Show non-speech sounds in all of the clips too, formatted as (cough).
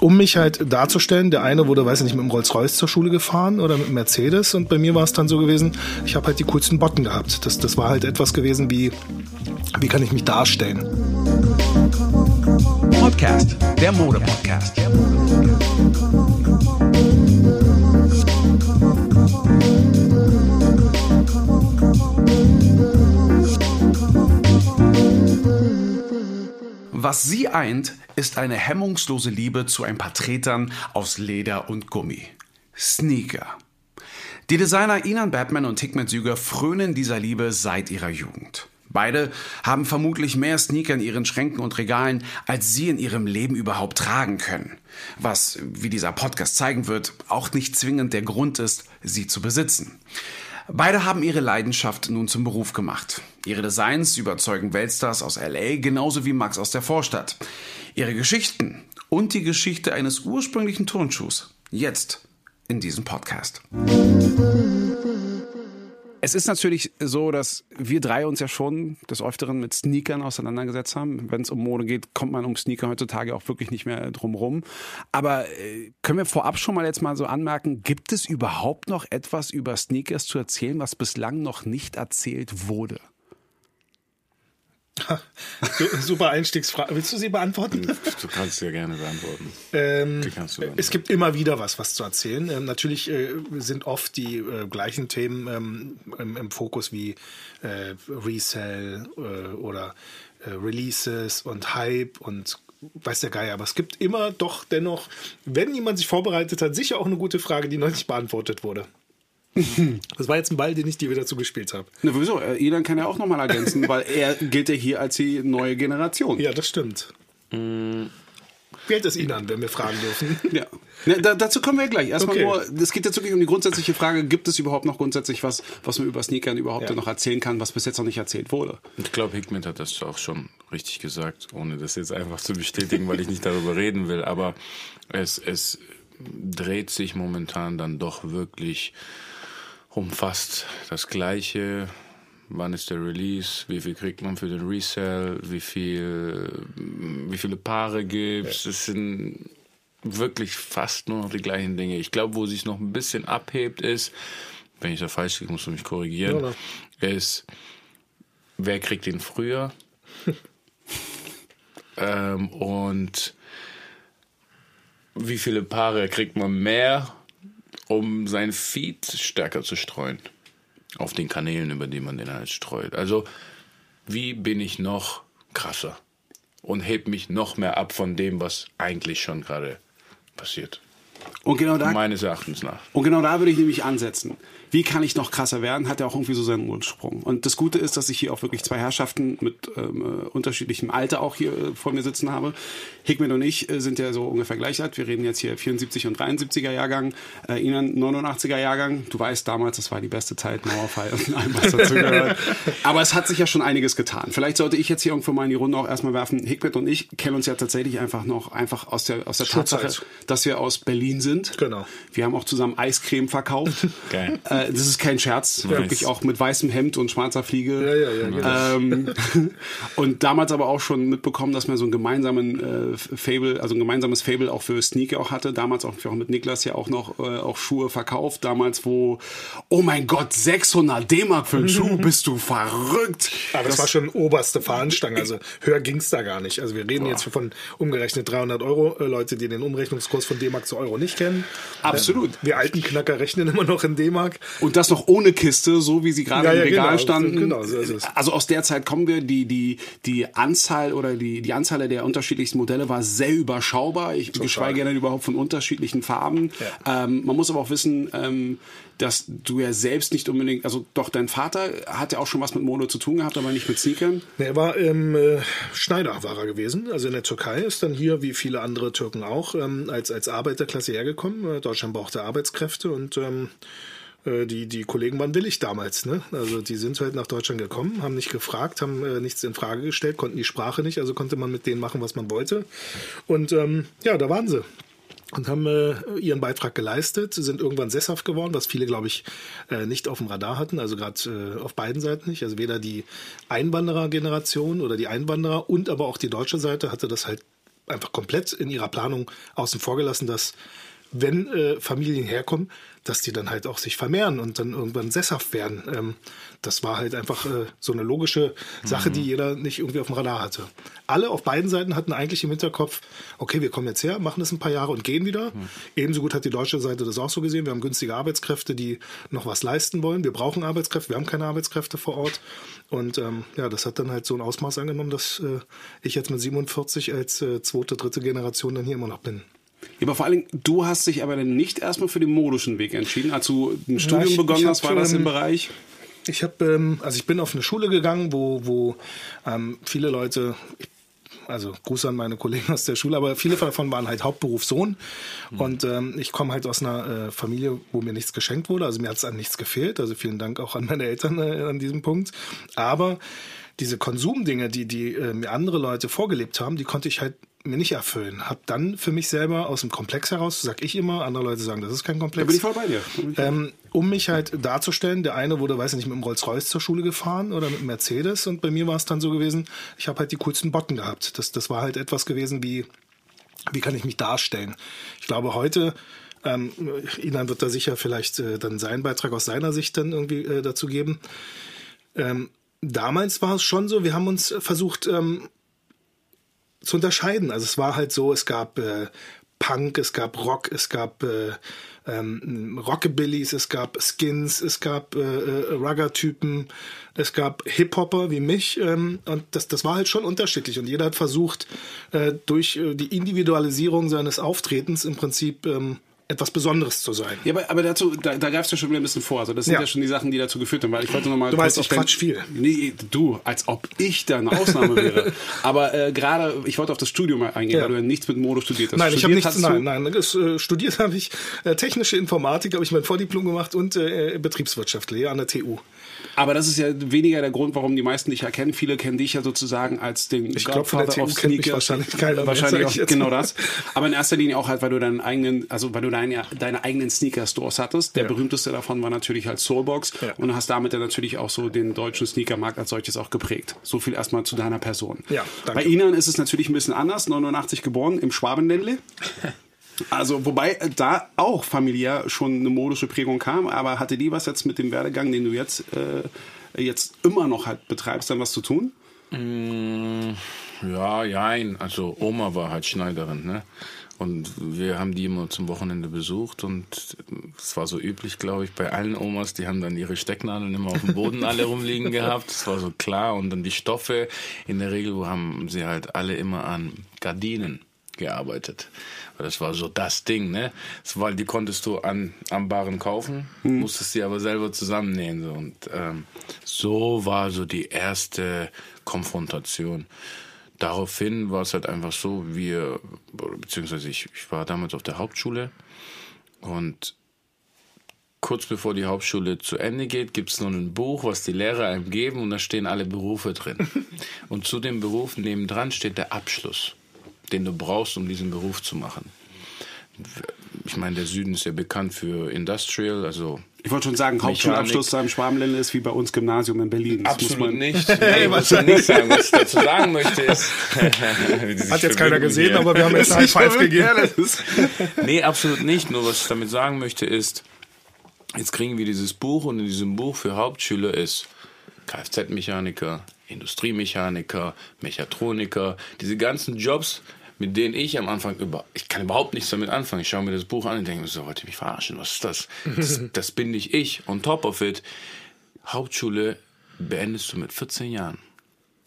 um mich halt darzustellen. Der eine wurde, weiß ich nicht, mit dem Rolls-Royce zur Schule gefahren oder mit dem Mercedes und bei mir war es dann so gewesen, ich habe halt die coolsten Botten gehabt. Das, das war halt etwas gewesen wie, wie kann ich mich darstellen. Podcast, der Mode-Podcast. Der Was sie eint, ist eine hemmungslose Liebe zu ein paar Tretern aus Leder und Gummi. Sneaker. Die Designer Inan Batman und Hickman Süger frönen dieser Liebe seit ihrer Jugend. Beide haben vermutlich mehr Sneaker in ihren Schränken und Regalen, als sie in ihrem Leben überhaupt tragen können. Was, wie dieser Podcast zeigen wird, auch nicht zwingend der Grund ist, sie zu besitzen. Beide haben ihre Leidenschaft nun zum Beruf gemacht. Ihre Designs überzeugen Weltstars aus LA genauso wie Max aus der Vorstadt. Ihre Geschichten und die Geschichte eines ursprünglichen Turnschuhs. Jetzt in diesem Podcast. Es ist natürlich so, dass wir drei uns ja schon des Öfteren mit Sneakern auseinandergesetzt haben. Wenn es um Mode geht, kommt man um Sneaker heutzutage auch wirklich nicht mehr drum rum. Aber äh, können wir vorab schon mal jetzt mal so anmerken, gibt es überhaupt noch etwas über Sneakers zu erzählen, was bislang noch nicht erzählt wurde? Super Einstiegsfrage. Willst du sie beantworten? Du kannst sie ja gerne beantworten. Ähm, es gibt immer wieder was, was zu erzählen. Ähm, natürlich äh, sind oft die äh, gleichen Themen ähm, im, im, Fokus wie äh, Resell äh, oder äh, Releases und Hype und weiß der Geier. Aber es gibt immer doch dennoch, wenn jemand sich vorbereitet hat, sicher auch eine gute Frage, die noch nicht beantwortet wurde. (laughs) Das war jetzt ein Ball, den ich dir wieder zugespielt habe. Na, wieso? Elan kann ja auch nochmal ergänzen, weil er gilt ja hier als die neue Generation. Ja, das stimmt. Mm. Wie hält es ihn an, wenn wir fragen dürfen? (laughs) Ja. ja da, dazu kommen wir gleich. Erstmal okay. nur, es geht jetzt wirklich um die grundsätzliche Frage, gibt es überhaupt noch grundsätzlich was, was man über Sneakern überhaupt ja. noch erzählen kann, was bis jetzt noch nicht erzählt wurde? Ich glaube, Hickman hat das auch schon richtig gesagt, ohne das jetzt einfach zu bestätigen, weil ich nicht darüber reden will. Aber es, es dreht sich momentan dann doch wirklich umfasst das Gleiche. Wann ist der Release? Wie viel kriegt man für den Resell? Wie viel, wie viele Paare gibt's? Es sind wirklich fast nur noch die gleichen Dinge. Ich glaube, wo sich noch ein bisschen abhebt ist, wenn ich da falsch liege, musst du mich korrigieren, ja, ist, wer kriegt den früher? (laughs) ähm, und wie viele Paare kriegt man mehr um sein Feed stärker zu streuen. Auf den Kanälen, über die man den halt streut. Also, wie bin ich noch krasser? Und heb mich noch mehr ab von dem, was eigentlich schon gerade passiert. Und genau da, meines Erachtens nach. Und genau da würde ich nämlich ansetzen wie kann ich noch krasser werden, hat er auch irgendwie so seinen Ursprung. Und das Gute ist, dass ich hier auch wirklich zwei Herrschaften mit ähm, äh, unterschiedlichem Alter auch hier äh, vor mir sitzen habe. Hickman und ich äh, sind ja so ungefähr gleich alt. Wir reden jetzt hier 74 und 73er Jahrgang, äh, Ihnen 89er Jahrgang. Du weißt damals, das war die beste Zeit, Mauerfall und (laughs) allem, was dazu gehört. Aber es hat sich ja schon einiges getan. Vielleicht sollte ich jetzt hier irgendwo mal in die Runde auch erstmal werfen. Hickman und ich kennen uns ja tatsächlich einfach noch einfach aus der, aus der Tatsache, dass wir aus Berlin sind. Genau. Wir haben auch zusammen Eiscreme verkauft. (laughs) Geil. Äh, äh, das ist kein Scherz, nice. wirklich auch mit weißem Hemd und schwarzer Fliege. Ja, ja, ja, genau. ähm, (laughs) und damals aber auch schon mitbekommen, dass man so einen gemeinsamen äh, Fable, also ein gemeinsames Fable auch für Sneaker auch hatte. Damals auch, auch mit Niklas ja auch noch äh, auch Schuhe verkauft. Damals, wo, oh mein Gott, 600 D-Mark für einen (laughs) Schuh, bist du verrückt. Aber das, das war schon oberste Fahnenstange, also höher ging's da gar nicht. Also wir reden boah. jetzt von umgerechnet 300 Euro, äh, Leute, die den Umrechnungskurs von D-Mark zu Euro nicht kennen. Absolut. wir alten Knacker rechnen immer noch in D-Mark. Und das noch ohne Kiste, so wie sie gerade ja, im Regal genau, standen. Genau, so ist es. Also aus der Zeit kommen wir. Die, die, die Anzahl oder die, die Anzahl der unterschiedlichsten Modelle war sehr überschaubar. Ich Total. geschweige denn überhaupt von unterschiedlichen Farben. Ja. Ähm, man muss aber auch wissen, ähm, dass du ja selbst nicht unbedingt, also doch dein Vater hat ja auch schon was mit Mode zu tun gehabt, aber nicht mit Sneakern. Nee, er war ähm, äh, Schneider war er gewesen, also in der Türkei, ist dann hier, wie viele andere Türken auch, ähm, als, als Arbeiterklasse hergekommen. Deutschland brauchte Arbeitskräfte und ähm, äh, die, die Kollegen waren willig damals. Ne? Also die sind halt nach Deutschland gekommen, haben nicht gefragt, haben äh, nichts in Frage gestellt, konnten die Sprache nicht, also konnte man mit denen machen, was man wollte. Und ähm, ja, da waren sie und haben äh, ihren Beitrag geleistet, sind irgendwann sesshaft geworden, was viele, glaube ich, äh, nicht auf dem Radar hatten, also gerade äh, auf beiden Seiten nicht. Also weder die Einwanderergeneration oder die Einwanderer und aber auch die deutsche Seite hatte das halt einfach komplett in ihrer Planung außen vor gelassen, dass wenn äh, Familien herkommen, dass die dann halt auch sich vermehren und dann irgendwann sesshaft werden. Ähm, das war halt einfach äh, so eine logische Sache, mhm. die jeder nicht irgendwie auf dem Radar hatte. Alle auf beiden Seiten hatten eigentlich im Hinterkopf, okay, wir kommen jetzt her, machen das ein paar Jahre und gehen wieder. Mhm. Ebenso gut hat die deutsche Seite das auch so gesehen. Wir haben günstige Arbeitskräfte, die noch was leisten wollen. Wir brauchen Arbeitskräfte, wir haben keine Arbeitskräfte vor Ort. Und ähm, ja, das hat dann halt so ein Ausmaß angenommen, dass äh, ich jetzt mit 47 als äh, zweite, dritte Generation dann hier immer noch bin. Ja, aber vor allen Dingen, du hast dich aber dann nicht erstmal für den modischen Weg entschieden. Als du ein Studium ja, ich, begonnen ich hast, war das im Bereich? Ich habe, ähm, also ich bin auf eine Schule gegangen, wo, wo ähm, viele Leute, also Gruß an meine Kollegen aus der Schule, aber viele davon waren halt Hauptberuf Sohn. Mhm. Und ähm, ich komme halt aus einer äh, Familie, wo mir nichts geschenkt wurde. Also mir hat es an nichts gefehlt. Also vielen Dank auch an meine Eltern äh, an diesem Punkt. Aber diese Konsumdinge, die, die äh, mir andere Leute vorgelebt haben, die konnte ich halt mir nicht erfüllen. Hab dann für mich selber aus dem Komplex heraus, sag ich immer, andere Leute sagen, das ist kein Komplex. Da bin ich voll bei dir. Ähm, um mich halt darzustellen, der eine wurde, weiß ich nicht, mit dem Rolls-Royce zur Schule gefahren oder mit dem Mercedes und bei mir war es dann so gewesen, ich habe halt die coolsten Botten gehabt. Das, das war halt etwas gewesen wie, wie kann ich mich darstellen? Ich glaube, heute ähm, Inan wird da sicher vielleicht äh, dann seinen Beitrag aus seiner Sicht dann irgendwie äh, dazu geben. Ähm, damals war es schon so, wir haben uns versucht, ähm, zu unterscheiden. Also es war halt so, es gab äh, Punk, es gab Rock, es gab äh, ähm, Rockabillys, es gab Skins, es gab äh, äh, Rugger-Typen, es gab Hip-Hopper wie mich ähm, und das, das war halt schon unterschiedlich und jeder hat versucht, äh, durch äh, die Individualisierung seines Auftretens im Prinzip ähm, etwas Besonderes zu sein. Ja, aber, aber dazu, da, da greifst du schon wieder ein bisschen vor. Also das sind ja. ja schon die Sachen, die dazu geführt haben. Weil ich wollte noch mal du weißt, ich quatsch viel. Nee, du, als ob ich da eine Ausnahme wäre. (laughs) aber äh, gerade, ich wollte auf das Studium mal eingehen, ja. weil du ja nichts mit Mode studiert hast. Nein, studiert ich habe nichts, nein, nein. Das, äh, studiert habe ich äh, technische Informatik, habe ich mein Vordiplom gemacht und äh, Betriebswirtschaftslehre an der TU. Aber das ist ja weniger der Grund, warum die meisten dich erkennen. Viele kennen dich ja sozusagen als den ich Godfather glaub, of Sneaker. wahrscheinlich keiner wahrscheinlich auch, genau das. Aber in erster Linie auch halt, weil du deinen eigenen, also weil du deine, deine eigenen Sneaker-Stores hattest. Der ja. berühmteste davon war natürlich halt Soulbox ja. und du hast damit dann natürlich auch so den deutschen Sneakermarkt als solches auch geprägt. So viel erstmal zu deiner Person. Ja, danke. Bei Ihnen ist es natürlich ein bisschen anders. 89 geboren im Schwabenländle. (laughs) Also, wobei äh, da auch familiär schon eine modische Prägung kam, aber hatte die was jetzt mit dem Werdegang, den du jetzt, äh, jetzt immer noch halt betreibst, dann was zu tun? Mm, ja, jein. Also Oma war halt Schneiderin, ne? Und wir haben die immer zum Wochenende besucht und es war so üblich, glaube ich, bei allen Omas, die haben dann ihre Stecknadeln immer auf dem Boden alle rumliegen (laughs) gehabt. Das war so klar. Und dann die Stoffe, in der Regel haben sie halt alle immer an Gardinen gearbeitet. Das war so das Ding, ne? Das war, die konntest du an, am Baren kaufen, mhm. musstest sie aber selber zusammennähen. So. Und ähm, so war so die erste Konfrontation. Daraufhin war es halt einfach so, wir, beziehungsweise ich, ich war damals auf der Hauptschule und kurz bevor die Hauptschule zu Ende geht, gibt es noch ein Buch, was die Lehrer einem geben und da stehen alle Berufe drin. (laughs) und zu dem Beruf nebendran steht der Abschluss den du brauchst, um diesen Beruf zu machen. Ich meine, der Süden ist ja bekannt für Industrial, also ich wollte schon sagen, Hauptschulabschluss da im Schwabenländle ist wie bei uns Gymnasium in Berlin. Das Absolut nicht. (laughs) Nee, was ich nicht sagen. Was ich dazu sagen möchte ist... (laughs) Hat jetzt keiner gesehen, aber wir haben jetzt ein Five gegeben. (laughs) nee, absolut nicht. Nur was ich damit sagen möchte ist, jetzt kriegen wir dieses Buch und in diesem Buch für Hauptschüler ist Kfz-Mechaniker, Industriemechaniker, Mechatroniker, diese ganzen Jobs, mit denen ich am Anfang über, ich kann überhaupt nichts damit anfangen. Ich schaue mir das Buch an und denke mir so, wollt ihr mich verarschen? Was ist das? Das, (laughs) das bin nicht ich. On top of it, Hauptschule beendest du mit 14 Jahren.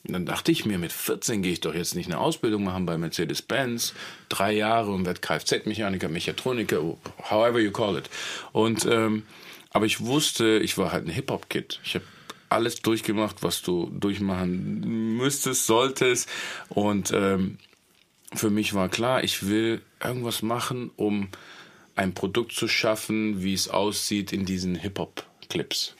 Und dann dachte ich mir, mit 14 gehe ich doch jetzt nicht eine Ausbildung machen bei Mercedes-Benz, drei Jahre und werde Kfz-Mechaniker, Mechatroniker, however you call it. Und ähm, aber ich wusste, ich war halt ein Hip-Hop-Kid. Ich habe alles durchgemacht, was du durchmachen müsstest, solltest. Und ähm, für mich war klar, ich will irgendwas machen, um ein Produkt zu schaffen, wie es aussieht in diesen Hip-Hop-Clips.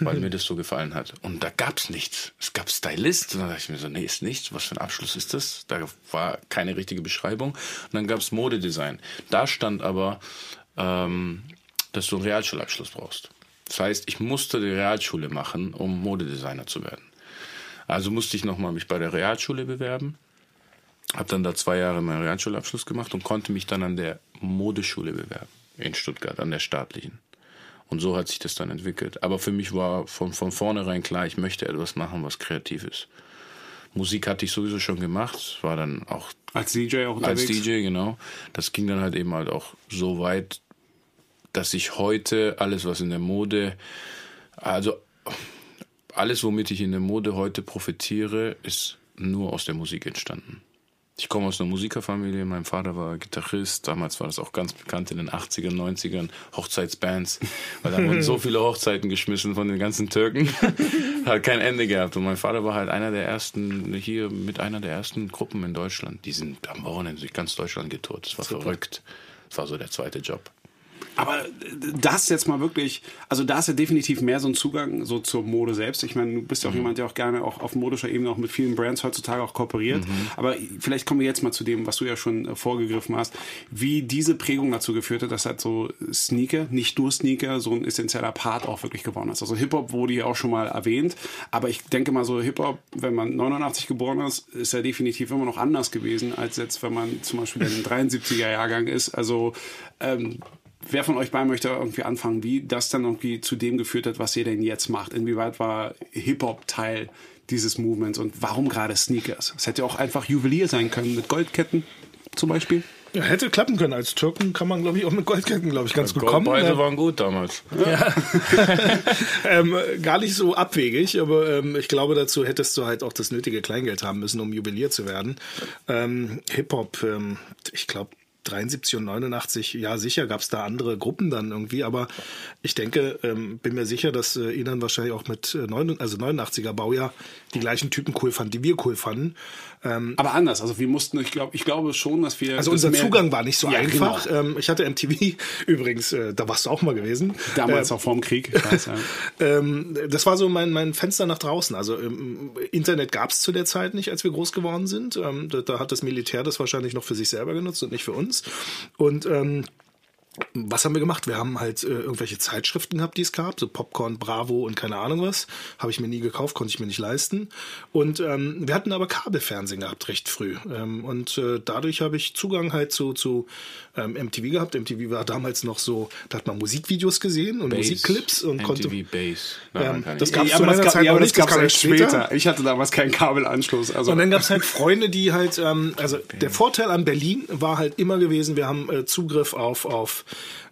Weil mir (laughs) das so gefallen hat. Und da gab es nichts. Es gab Stylist. Und dann dachte ich mir so, nee, ist nichts. Was für ein Abschluss ist das? Da war keine richtige Beschreibung. Und dann gab es Modedesign. Da stand aber, ähm, dass du einen Realschulabschluss brauchst. Das heißt, ich musste die Realschule machen, um Modedesigner zu werden. Also musste ich nochmal mich bei der Realschule bewerben. Habe dann da zwei Jahre meinen Realschulabschluss gemacht und konnte mich dann an der Modeschule bewerben in Stuttgart, an der staatlichen. Und so hat sich das dann entwickelt. Aber für mich war von, von vornherein klar, ich möchte etwas machen, was kreativ ist. Musik hatte ich sowieso schon gemacht, war dann auch als DJ auch unterwegs. Als DJ genau. Das ging dann halt eben halt auch so weit, dass ich heute alles, was in der Mode, also alles, womit ich in der Mode heute profitiere, ist nur aus der Musik entstanden. Ich komme aus einer Musikerfamilie. Mein Vater war Gitarrist. Damals war das auch ganz bekannt in den 80ern, 90ern. Hochzeitsbands. Weil da wurden so viele Hochzeiten geschmissen von den ganzen Türken. (laughs) Hat kein Ende gehabt. Und mein Vater war halt einer der ersten, hier mit einer der ersten Gruppen in Deutschland. Die sind am Wochenende durch ganz Deutschland getourt. Das war Super. verrückt. Das war so der zweite Job. Aber das jetzt mal wirklich, also da ist ja definitiv mehr so ein Zugang so zur Mode selbst. Ich meine, du bist ja auch mhm. jemand, der auch gerne auch auf modischer Ebene auch mit vielen Brands heutzutage auch kooperiert. Mhm. Aber vielleicht kommen wir jetzt mal zu dem, was du ja schon äh, vorgegriffen hast, wie diese Prägung dazu geführt hat, dass halt so Sneaker, nicht nur Sneaker, so ein essentieller Part auch wirklich geworden ist. Also Hip-Hop wurde ja auch schon mal erwähnt, aber ich denke mal so Hip-Hop, wenn man 89 geboren ist, ist ja definitiv immer noch anders gewesen, als jetzt, wenn man zum Beispiel in den 73er Jahrgang ist. Also ähm, wer von euch beiden möchte irgendwie anfangen, wie das dann irgendwie zu dem geführt hat, was ihr denn jetzt macht? Inwieweit war Hip-Hop Teil dieses Movements und warum gerade Sneakers? Es hätte auch einfach Juwelier sein können mit Goldketten zum Beispiel. Ja, hätte klappen können. Als Türken kann man, glaube ich, auch mit Goldketten, glaube ich, ganz ja, gut kommen. Goldpreise ähm, waren gut damals. Ja. (laughs) ähm, gar nicht so abwegig, aber ähm, ich glaube, dazu hättest du halt auch das nötige Kleingeld haben müssen, um Juwelier zu werden. Ähm, Hip-Hop, ähm, ich glaube, 73 und 89, ja sicher gab es da andere Gruppen dann irgendwie, aber ich denke, ähm, bin mir sicher, dass äh, Inan wahrscheinlich auch mit äh, 9, also 89er Baujahr die gleichen Typen cool fanden, die wir cool fanden. Ähm, aber anders, also wir mussten, ich glaube, ich glaube schon, dass wir. Also unser Zugang war nicht so ja, einfach. Genau. Ähm, ich hatte MTV (laughs) übrigens, äh, da warst du auch mal gewesen. Damals äh, auch vorm Krieg. Weiß, ja. (laughs) ähm, das war so mein, mein Fenster nach draußen. Also ähm, Internet gab es zu der Zeit nicht, als wir groß geworden sind. Da, da, hat das Militär das wahrscheinlich noch für sich selber genutzt und nicht für uns. Und was haben wir gemacht? Wir haben halt äh, irgendwelche Zeitschriften gehabt, die es gab, so Popcorn, Bravo und keine Ahnung was. Habe ich mir nie gekauft, konnte ich mir nicht leisten. Und ähm, wir hatten aber Kabelfernsehen gehabt, recht früh. Ähm, und äh, dadurch habe ich Zugang halt zu, zu ähm, MTV gehabt. MTV war damals noch so, da hat man Musikvideos gesehen und Bass. Musikclips und MTV konnte. Bass. Nein, ähm, das gab es ja, zu meiner Zeit ja, aber nicht, das gab es später. später. Ich hatte damals keinen Kabelanschluss. Also. Und dann gab es halt Freunde, die halt, ähm, also der Vorteil an Berlin war halt immer gewesen, wir haben äh, Zugriff auf, auf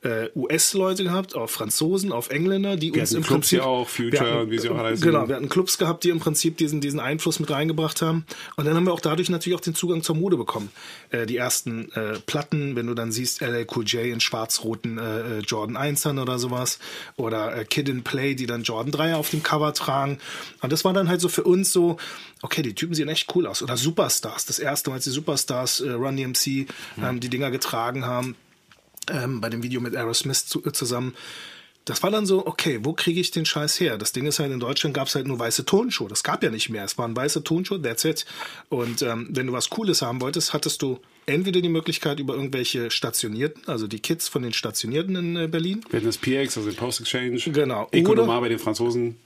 äh, US-Leute gehabt, auf Franzosen, auf Engländer, die wir uns im Clubs Prinzip auch Future, hatten, wie sie auch heißen. Genau, wir hatten Clubs gehabt, die im Prinzip diesen diesen Einfluss mit reingebracht haben. Und dann haben wir auch dadurch natürlich auch den Zugang zur Mode bekommen. Äh, die ersten äh, Platten, wenn du dann siehst, LL Cool J in schwarz-roten äh, äh Jordan 1ern oder sowas oder äh, Kid in Play, die dann Jordan 3 auf dem Cover tragen. Und das war dann halt so für uns so, okay, die Typen sehen echt cool aus. Oder Superstars, das erste Mal, als die Superstars äh, Run DMC ähm, die Dinger getragen haben ähm, bei dem Video mit Aerosmith zu, äh, zusammen. Das war dann so, okay, wo kriege ich den Scheiß her? Das Ding ist halt, in Deutschland gab es halt nur weiße Tonschuhe. Das gab ja nicht mehr. Es waren weiße Tonschuhe, that's it. Und ähm, wenn du was Cooles haben wolltest, hattest du entweder die Möglichkeit über irgendwelche Stationierten, also die Kids von den Stationierten in äh, Berlin. Wir hatten das PX, also den Post Exchange. Genau. Economar bei den Franzosen.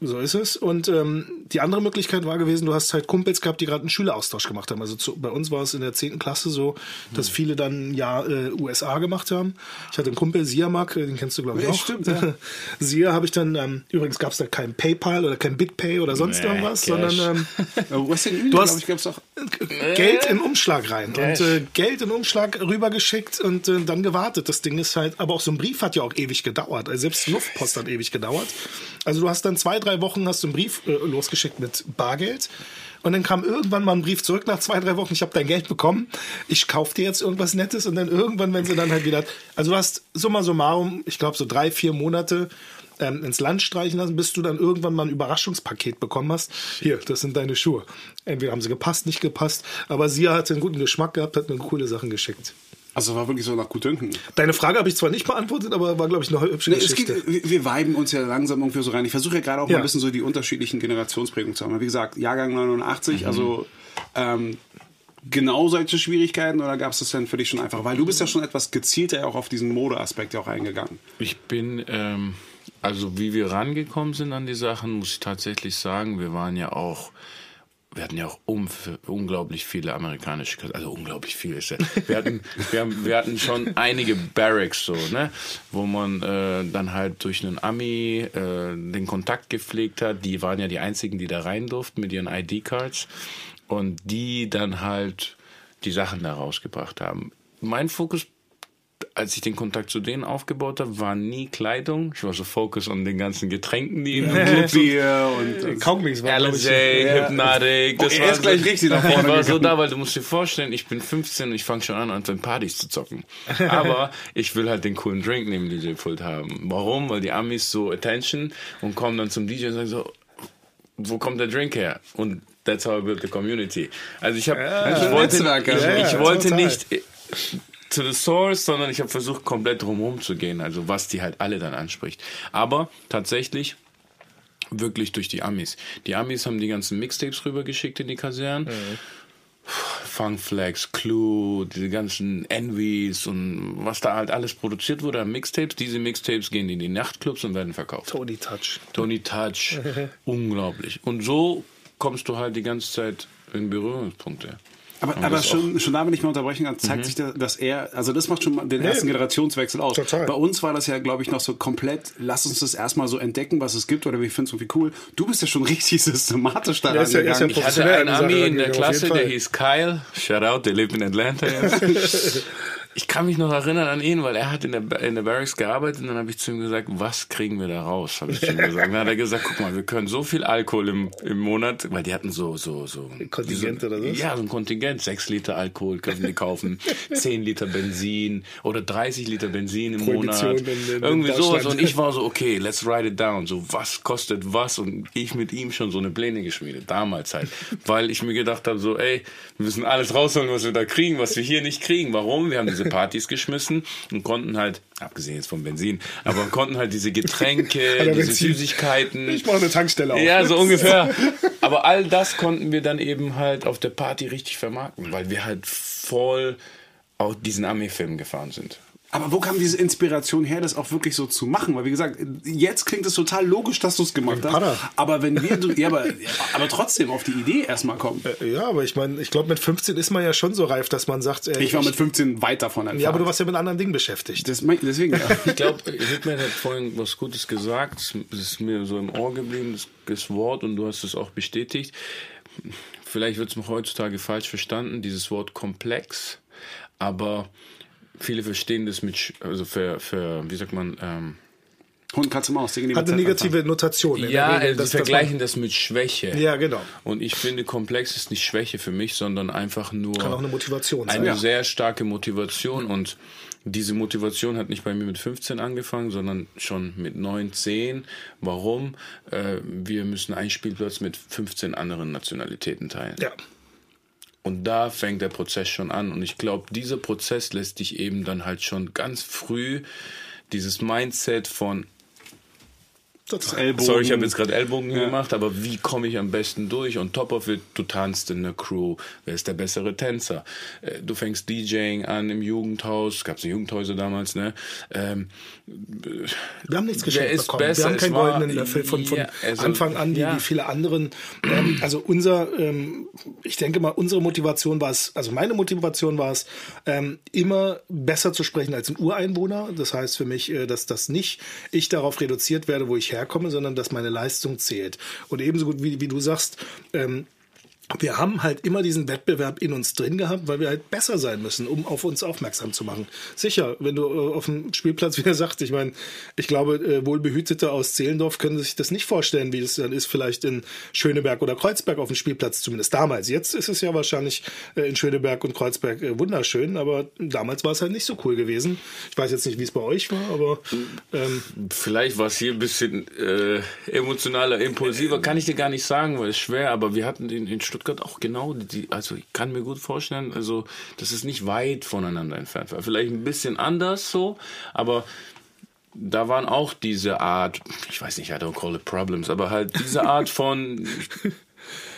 So ist es. Und ähm, die andere Möglichkeit war gewesen, du hast halt Kumpels gehabt, die gerade einen Schüleraustausch gemacht haben. Also zu, bei uns war es in der zehnten Klasse so, dass viele dann ja äh, USA gemacht haben. Ich hatte einen Kumpel, Siamak, äh, den kennst du glaube ich ja, auch. Stimmt, ja. (laughs) Sia habe ich dann, ähm, übrigens gab es da kein PayPal oder kein BitPay oder sonst nee, irgendwas, Cash. sondern ähm, (laughs) du hast ich, auch Geld in Umschlag rein Cash. und äh, Geld in Umschlag rübergeschickt und äh, dann gewartet. Das Ding ist halt, aber auch so ein Brief hat ja auch ewig gedauert. Also selbst Luftpost hat ewig gedauert. Also du hast dann zwei, drei Wochen hast du einen Brief äh, losgeschickt mit Bargeld. Und dann kam irgendwann mal ein Brief zurück nach zwei, drei Wochen. Ich habe dein Geld bekommen. Ich kauf dir jetzt irgendwas Nettes. Und dann irgendwann, wenn sie dann halt wieder. Also du hast summa summarum, ich glaube, so drei, vier Monate ähm, ins Land streichen lassen, bis du dann irgendwann mal ein Überraschungspaket bekommen hast. Hier, das sind deine Schuhe. Entweder haben sie gepasst, nicht gepasst. Aber sie hat einen guten Geschmack gehabt, hat mir coole Sachen geschickt. Also war wirklich so nach Gutdünken. Deine Frage habe ich zwar nicht beantwortet, aber war, glaube ich, eine hübsche nee, Geschichte. Geht, wir weiben uns ja langsam irgendwie so rein. Ich versuche ja gerade auch ja. mal ein bisschen so die unterschiedlichen Generationsprägungen zu haben. Wie gesagt, Jahrgang 89, mhm. also ähm, genau solche Schwierigkeiten oder gab es das denn für dich schon einfach? Weil du bist ja schon etwas gezielter auch auf diesen Modeaspekt ja auch eingegangen. Ich bin, ähm, also wie wir rangekommen sind an die Sachen, muss ich tatsächlich sagen, wir waren ja auch wir hatten ja auch unglaublich viele amerikanische, also unglaublich viele. Wir hatten, (laughs) wir, haben, wir hatten schon einige Barracks so, ne, wo man äh, dann halt durch einen Ami äh, den Kontakt gepflegt hat. Die waren ja die einzigen, die da rein durften mit ihren ID-Cards und die dann halt die Sachen da rausgebracht haben. Mein Fokus als ich den Kontakt zu denen aufgebaut habe, war nie Kleidung. Ich war so fokus an den ganzen Getränken, die in (laughs) dem Bier und Kaugummis war LSA, ja. Hypnotic. Das oh, war gleich richtig nach (laughs) vorne. Ich war so da, weil du musst dir vorstellen, ich bin 15 und ich fange schon an, an den Partys zu zocken. Aber (laughs) ich will halt den coolen Drink neben DJ-Pult haben. Warum? Weil die Amis so Attention und kommen dann zum DJ und sagen so, wo kommt der Drink her? Und that's how I built the community. Also ich habe, ja, ich wollte, ich, ich wollte nicht to the source, sondern ich habe versucht, komplett drumherum zu gehen, also was die halt alle dann anspricht. Aber tatsächlich wirklich durch die Amis. Die Amis haben die ganzen Mixtapes rübergeschickt in die Kasernen. Mhm. Funkflex, Clue, diese ganzen Envies und was da halt alles produziert wurde an Mixtapes. Diese Mixtapes gehen in die Nachtclubs und werden verkauft. Tony Touch. Tony Touch. (laughs) unglaublich. Und so kommst du halt die ganze Zeit in Berührungspunkte. Aber, aber schon, schon da, wenn ich mal unterbrechen kann, zeigt mhm. sich, dass er, also das macht schon den ersten nee, Generationswechsel aus. Total. Bei uns war das ja, glaube ich, noch so komplett, lass uns das erstmal so entdecken, was es gibt oder wir finden es irgendwie cool. Du bist ja schon (laughs) richtig systematisch da ja, ja, ja Ich hatte einen Ami in der Klasse, der hieß Kyle. Shout out, der lebt in Atlanta jetzt. (laughs) ich kann mich noch erinnern an ihn, weil er hat in der, in der Barracks gearbeitet und dann habe ich zu ihm gesagt, was kriegen wir da raus? Habe ich zu ihm gesagt. Dann hat er gesagt, guck mal, wir können so viel Alkohol im, im Monat, weil die hatten so, so, so. Kontingent so, oder so? Ja, so ein Kontingent. Sechs Liter Alkohol können die kaufen, (laughs) zehn Liter Benzin oder 30 Liter Benzin im Monat. In, in, Irgendwie sowas. Und ich war so, okay, let's write it down. So, was kostet was? Und ich mit ihm schon so eine Pläne geschmiedet, damals halt. weil ich mir gedacht habe, so, ey, wir müssen alles rausholen, was wir da kriegen, was wir hier nicht kriegen. Warum? Wir haben diese Partys geschmissen und konnten halt, abgesehen jetzt vom Benzin, aber konnten halt diese Getränke, (laughs) diese. Süßigkeiten. Ich mache eine Tankstelle auf. Ja, so ungefähr. (laughs) Aber all das konnten wir dann eben halt auf der Party richtig vermarkten, weil wir halt voll auf diesen Armeefilm gefahren sind. Aber wo kam diese Inspiration her, das auch wirklich so zu machen? Weil wie gesagt, jetzt klingt es total logisch, dass du es gemacht hast. Aber wenn wir, ja, aber, aber trotzdem auf die Idee erstmal kommen. Äh, ja, aber ich meine, ich glaube, mit 15 ist man ja schon so reif, dass man sagt. Äh, ich war mit 15 weit davon entfernt. Ja, aber du warst ja mit anderen Dingen beschäftigt. Das, deswegen. Ja. ich glaube, Hitman hat vorhin was Gutes gesagt. Das ist mir so im Ohr geblieben, das Wort, und du hast es auch bestätigt. Vielleicht wird es heutzutage falsch verstanden, dieses Wort komplex. Aber viele verstehen das mit, also für, für wie sagt man, ähm, Hund, Katze, Maus. Hat eine negative Notation. Ja, Regel, sie vergleichen das mit Schwäche. Ja, genau. Und ich finde, komplex ist nicht Schwäche für mich, sondern einfach nur. Kann auch eine Motivation sein. Eine ja. sehr starke Motivation. Und diese Motivation hat nicht bei mir mit 15 angefangen, sondern schon mit 9, 10. Warum? Äh, wir müssen einen Spielplatz mit 15 anderen Nationalitäten teilen. Ja. Und da fängt der Prozess schon an. Und ich glaube, dieser Prozess lässt dich eben dann halt schon ganz früh dieses Mindset von Ellbogen. Sorry, ich habe jetzt gerade Ellbogen ja. gemacht, aber wie komme ich am besten durch? Und top of it, du tanzt in der Crew. Wer ist der bessere Tänzer? Äh, du fängst DJing an im Jugendhaus. Gab es Jugendhäuser damals, ne? Ähm, wir haben nichts geschenkt bekommen. Wir haben keinen goldenen Löffel von, von ja, also, Anfang an, wie, ja. wie viele anderen. Ähm, also unser, ähm, ich denke mal, unsere Motivation war es, also meine Motivation war es, ähm, immer besser zu sprechen als ein Ureinwohner. Das heißt für mich, äh, dass das nicht ich darauf reduziert werde, wo ich herkomme, sondern dass meine Leistung zählt. Und ebenso gut wie, wie du sagst, ähm, wir haben halt immer diesen Wettbewerb in uns drin gehabt, weil wir halt besser sein müssen, um auf uns aufmerksam zu machen. Sicher, wenn du äh, auf dem Spielplatz wieder sagst, ich meine, ich glaube, äh, Wohlbehütete aus Zehlendorf können sich das nicht vorstellen, wie es dann ist, vielleicht in Schöneberg oder Kreuzberg auf dem Spielplatz, zumindest damals. Jetzt ist es ja wahrscheinlich äh, in Schöneberg und Kreuzberg wunderschön, aber damals war es halt nicht so cool gewesen. Ich weiß jetzt nicht, wie es bei euch war, aber ähm, vielleicht war es hier ein bisschen äh, emotionaler, impulsiver, kann ich dir gar nicht sagen, weil es schwer, aber wir hatten in, in Stuttgart auch genau die, also ich kann mir gut vorstellen, also das ist nicht weit voneinander entfernt war. Vielleicht ein bisschen anders so, aber da waren auch diese Art, ich weiß nicht, I don't call it problems, aber halt diese Art von (laughs)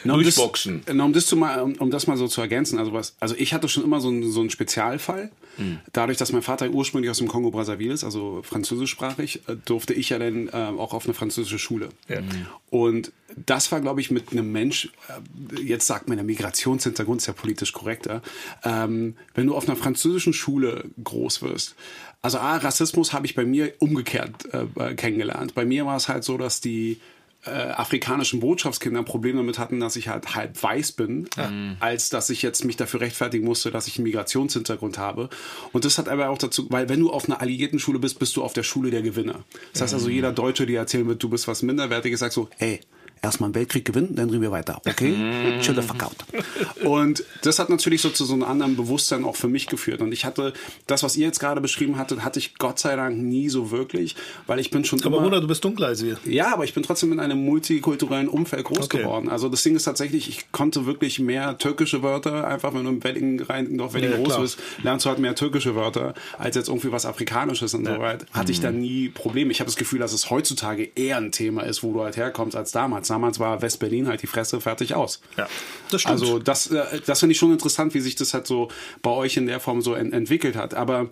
Na, um Durchboxen. Das, um, das zu mal, um, um, das mal so zu ergänzen, also was, also ich hatte schon immer so einen, so einen Spezialfall. Mhm. Dadurch, dass mein Vater ursprünglich aus dem Kongo Brazzaville ist, also französischsprachig, äh, durfte ich ja dann äh, auch auf eine französische Schule. Ja. Mhm. Und das war, glaube ich, mit einem Mensch, äh, jetzt sagt man, der Migrationshintergrund ist ja politisch korrekter, ähm, wenn du auf einer französischen Schule groß wirst. Also A, Rassismus habe ich bei mir umgekehrt äh, kennengelernt. Bei mir war es halt so, dass die äh, afrikanischen Botschaftskinder ein Problem damit hatten, dass ich halt halb weiß bin, ja. als dass ich jetzt mich dafür rechtfertigen musste, dass ich einen Migrationshintergrund habe. Und das hat aber auch dazu, weil wenn du auf einer alliierten Schule bist, bist du auf der Schule der Gewinner. Das heißt also, jeder Deutsche, der erzählen wird, du bist was Minderwertiges, sagt so, hey, erstmal einen Weltkrieg gewinnen, dann reden wir weiter. Okay? Chill the fuck out. Und das hat natürlich so zu so einem anderen Bewusstsein auch für mich geführt. Und ich hatte das, was ihr jetzt gerade beschrieben hattet, hatte ich Gott sei Dank nie so wirklich, weil ich bin schon aber immer... Aber du bist dunkler als wir. Ja, aber ich bin trotzdem in einem multikulturellen Umfeld groß okay. geworden. Also das Ding ist tatsächlich, ich konnte wirklich mehr türkische Wörter, einfach wenn du im Wedding rein, noch Wedding ja, groß klar. bist, lernst du halt mehr türkische Wörter, als jetzt irgendwie was Afrikanisches und ja. so weiter. Hatte ich da mhm. nie Probleme. Ich habe das Gefühl, dass es heutzutage eher ein Thema ist, wo du halt herkommst, als damals. Damals war West-Berlin Berlin halt die Fresse fertig aus. Ja, das stimmt. Also das, äh, das finde ich schon interessant, wie sich das halt so bei euch in der Form so ent entwickelt hat. Aber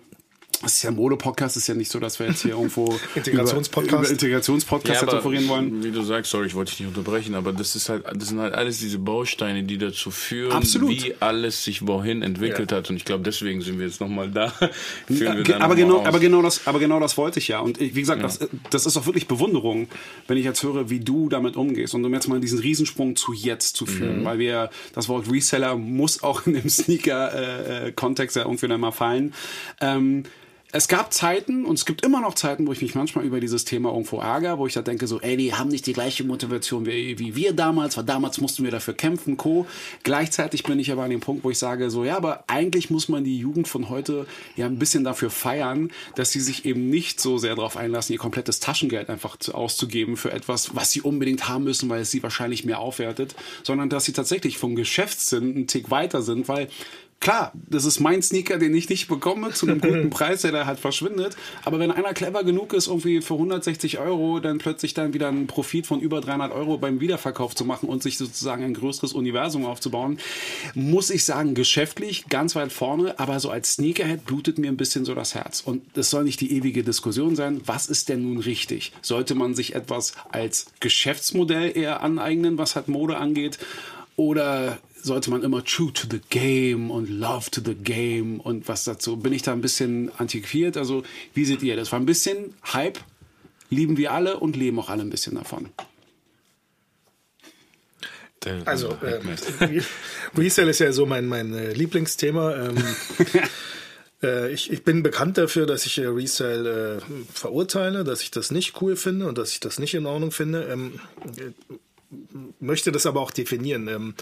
das ist ja ein Mode-Podcast, ist ja nicht so, dass wir jetzt hier irgendwo (laughs) Integrationspodcast über, über Integrationspodcast ja, referieren wollen. Wie du sagst, sorry, ich wollte dich nicht unterbrechen, aber das ist halt, das sind halt alles diese Bausteine, die dazu führen, Absolut. wie alles sich wohin entwickelt ja. hat. Und ich glaube, deswegen sind wir jetzt nochmal da. (laughs) Ja, aber genau, aber genau das, aber genau das wollte ich ja. Und ich, wie gesagt, das, das ist auch wirklich Bewunderung, wenn ich jetzt höre, wie du damit umgehst. Und um jetzt mal diesen Riesensprung zu jetzt zu führen, mhm. weil wir, das Wort Reseller muss auch in dem (laughs) Sneaker-Kontext äh, ja irgendwie dann mal fallen. Ähm, es gab Zeiten und es gibt immer noch Zeiten, wo ich mich manchmal über dieses Thema irgendwo ärgere, wo ich da denke so, ey, die haben nicht die gleiche Motivation wie, wie wir damals, weil damals mussten wir dafür kämpfen, Co. Gleichzeitig bin ich aber an dem Punkt, wo ich sage so, ja, aber eigentlich muss man die Jugend von heute ja ein bisschen dafür feiern, dass sie sich eben nicht so sehr darauf einlassen, ihr komplettes Taschengeld einfach auszugeben für etwas, was sie unbedingt haben müssen, weil es sie wahrscheinlich mehr aufwertet, sondern dass sie tatsächlich vom Geschäftssinn einen Tick weiter sind, weil Klar, das ist mein Sneaker, den ich nicht bekomme, zu einem guten (laughs) Preis, der da halt verschwindet. Aber wenn einer clever genug ist, irgendwie für 160 Euro dann plötzlich dann wieder einen Profit von über 300 Euro beim Wiederverkauf zu machen und sich sozusagen ein größeres Universum aufzubauen, muss ich sagen, geschäftlich ganz weit vorne, aber so als Sneakerhead blutet mir ein bisschen so das Herz. Und es soll nicht die ewige Diskussion sein, was ist denn nun richtig? Sollte man sich etwas als Geschäftsmodell eher aneignen, was halt Mode angeht? Oder sollte man immer true to the game und love to the game und was dazu. Bin ich da ein bisschen antiquiert? Also, wie seht ihr das? War ein bisschen Hype, lieben wir alle und leben auch alle ein bisschen davon. Also, äh, (laughs) Resale ist ja so mein, mein äh, Lieblingsthema. Ähm, (laughs) äh, ich, ich bin bekannt dafür, dass ich äh, Resale äh, verurteile, dass ich das nicht cool finde und dass ich das nicht in Ordnung finde. Ähm, äh, möchte das aber auch definieren.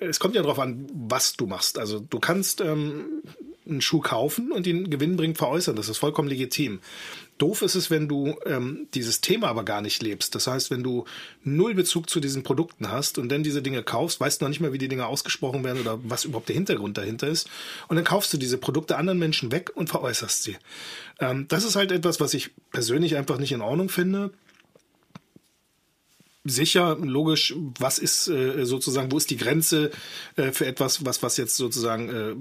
Es kommt ja darauf an, was du machst. Also du kannst ähm, einen Schuh kaufen und ihn gewinnbringend veräußern. Das ist vollkommen legitim. Doof ist es, wenn du ähm, dieses Thema aber gar nicht lebst. Das heißt, wenn du null Bezug zu diesen Produkten hast und dann diese Dinge kaufst, weißt du noch nicht mal, wie die Dinge ausgesprochen werden oder was überhaupt der Hintergrund dahinter ist. Und dann kaufst du diese Produkte anderen Menschen weg und veräußerst sie. Ähm, das ist halt etwas, was ich persönlich einfach nicht in Ordnung finde sicher, logisch, was ist äh, sozusagen, wo ist die Grenze äh, für etwas, was, was jetzt sozusagen äh,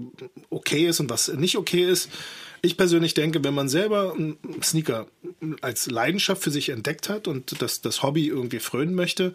okay ist und was nicht okay ist. Ich persönlich denke, wenn man selber Sneaker als Leidenschaft für sich entdeckt hat und das, das Hobby irgendwie frönen möchte,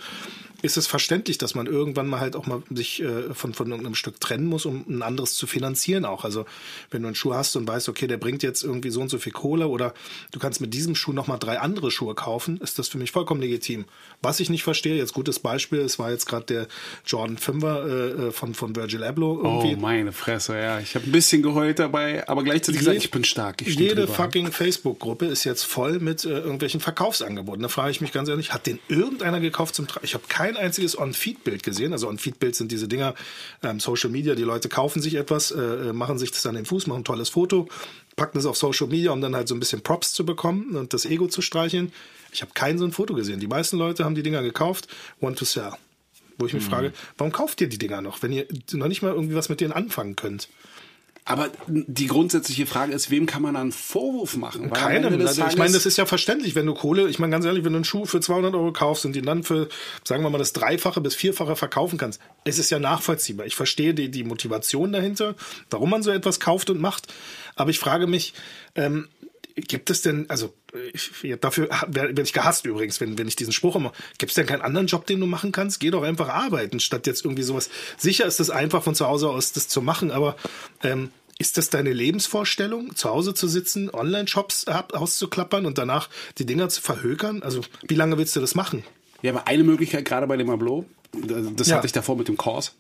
ist es verständlich, dass man irgendwann mal halt auch mal sich äh, von, von irgendeinem Stück trennen muss, um ein anderes zu finanzieren auch. Also wenn du einen Schuh hast und weißt, okay, der bringt jetzt irgendwie so und so viel Kohle oder du kannst mit diesem Schuh nochmal drei andere Schuhe kaufen, ist das für mich vollkommen legitim. Was ich nicht verstehe, jetzt gutes Beispiel, es war jetzt gerade der Jordan 5er äh, äh, von, von Virgil Abloh. Irgendwie. Oh, meine Fresse, ja. Ich habe ein bisschen geheult dabei, aber gleichzeitig gesagt, ich bin stark. Ich jede fucking Facebook-Gruppe ist jetzt voll mit äh, irgendwelchen Verkaufsangeboten. Da frage ich mich ganz ehrlich, hat den irgendeiner gekauft zum Tra Ich habe kein einziges On-Feed-Bild gesehen. Also On-Feed-Bild sind diese Dinger, ähm, Social Media, die Leute kaufen sich etwas, äh, äh machen sich das an den Fuß, machen ein tolles Foto, packen es auf Social Media, um dann halt so ein bisschen Props zu bekommen und das Ego zu streicheln. Ich habe kein so ein Foto gesehen. Die meisten Leute haben die Dinger gekauft, want to sell. Wo ich mich mhm. frage, warum kauft ihr die Dinger noch, wenn ihr noch nicht mal irgendwie was mit denen anfangen könnt? Aber die grundsätzliche Frage ist, wem kann man einen Vorwurf machen? Weil Keinem. Also ich meine, das ist ja verständlich, wenn du Kohle, ich meine ganz ehrlich, wenn du einen Schuh für 200 Euro kaufst und ihn dann für, sagen wir mal, das Dreifache bis Vierfache verkaufen kannst, es ist ja nachvollziehbar. Ich verstehe die, die Motivation dahinter, warum man so etwas kauft und macht. Aber ich frage mich, ähm, gibt es denn, also ich, dafür werde ich gehasst übrigens, wenn, wenn ich diesen Spruch immer, gibt es denn keinen anderen Job, den du machen kannst? Geh doch einfach arbeiten, statt jetzt irgendwie sowas. Sicher ist es einfach von zu Hause aus das zu machen, aber ähm, ist das deine Lebensvorstellung, zu Hause zu sitzen, Online-Shops auszuklappern und danach die Dinger zu verhökern? Also wie lange willst du das machen? Ja, aber eine Möglichkeit gerade bei dem Ablo, das ja. hatte ich davor mit dem Kurs,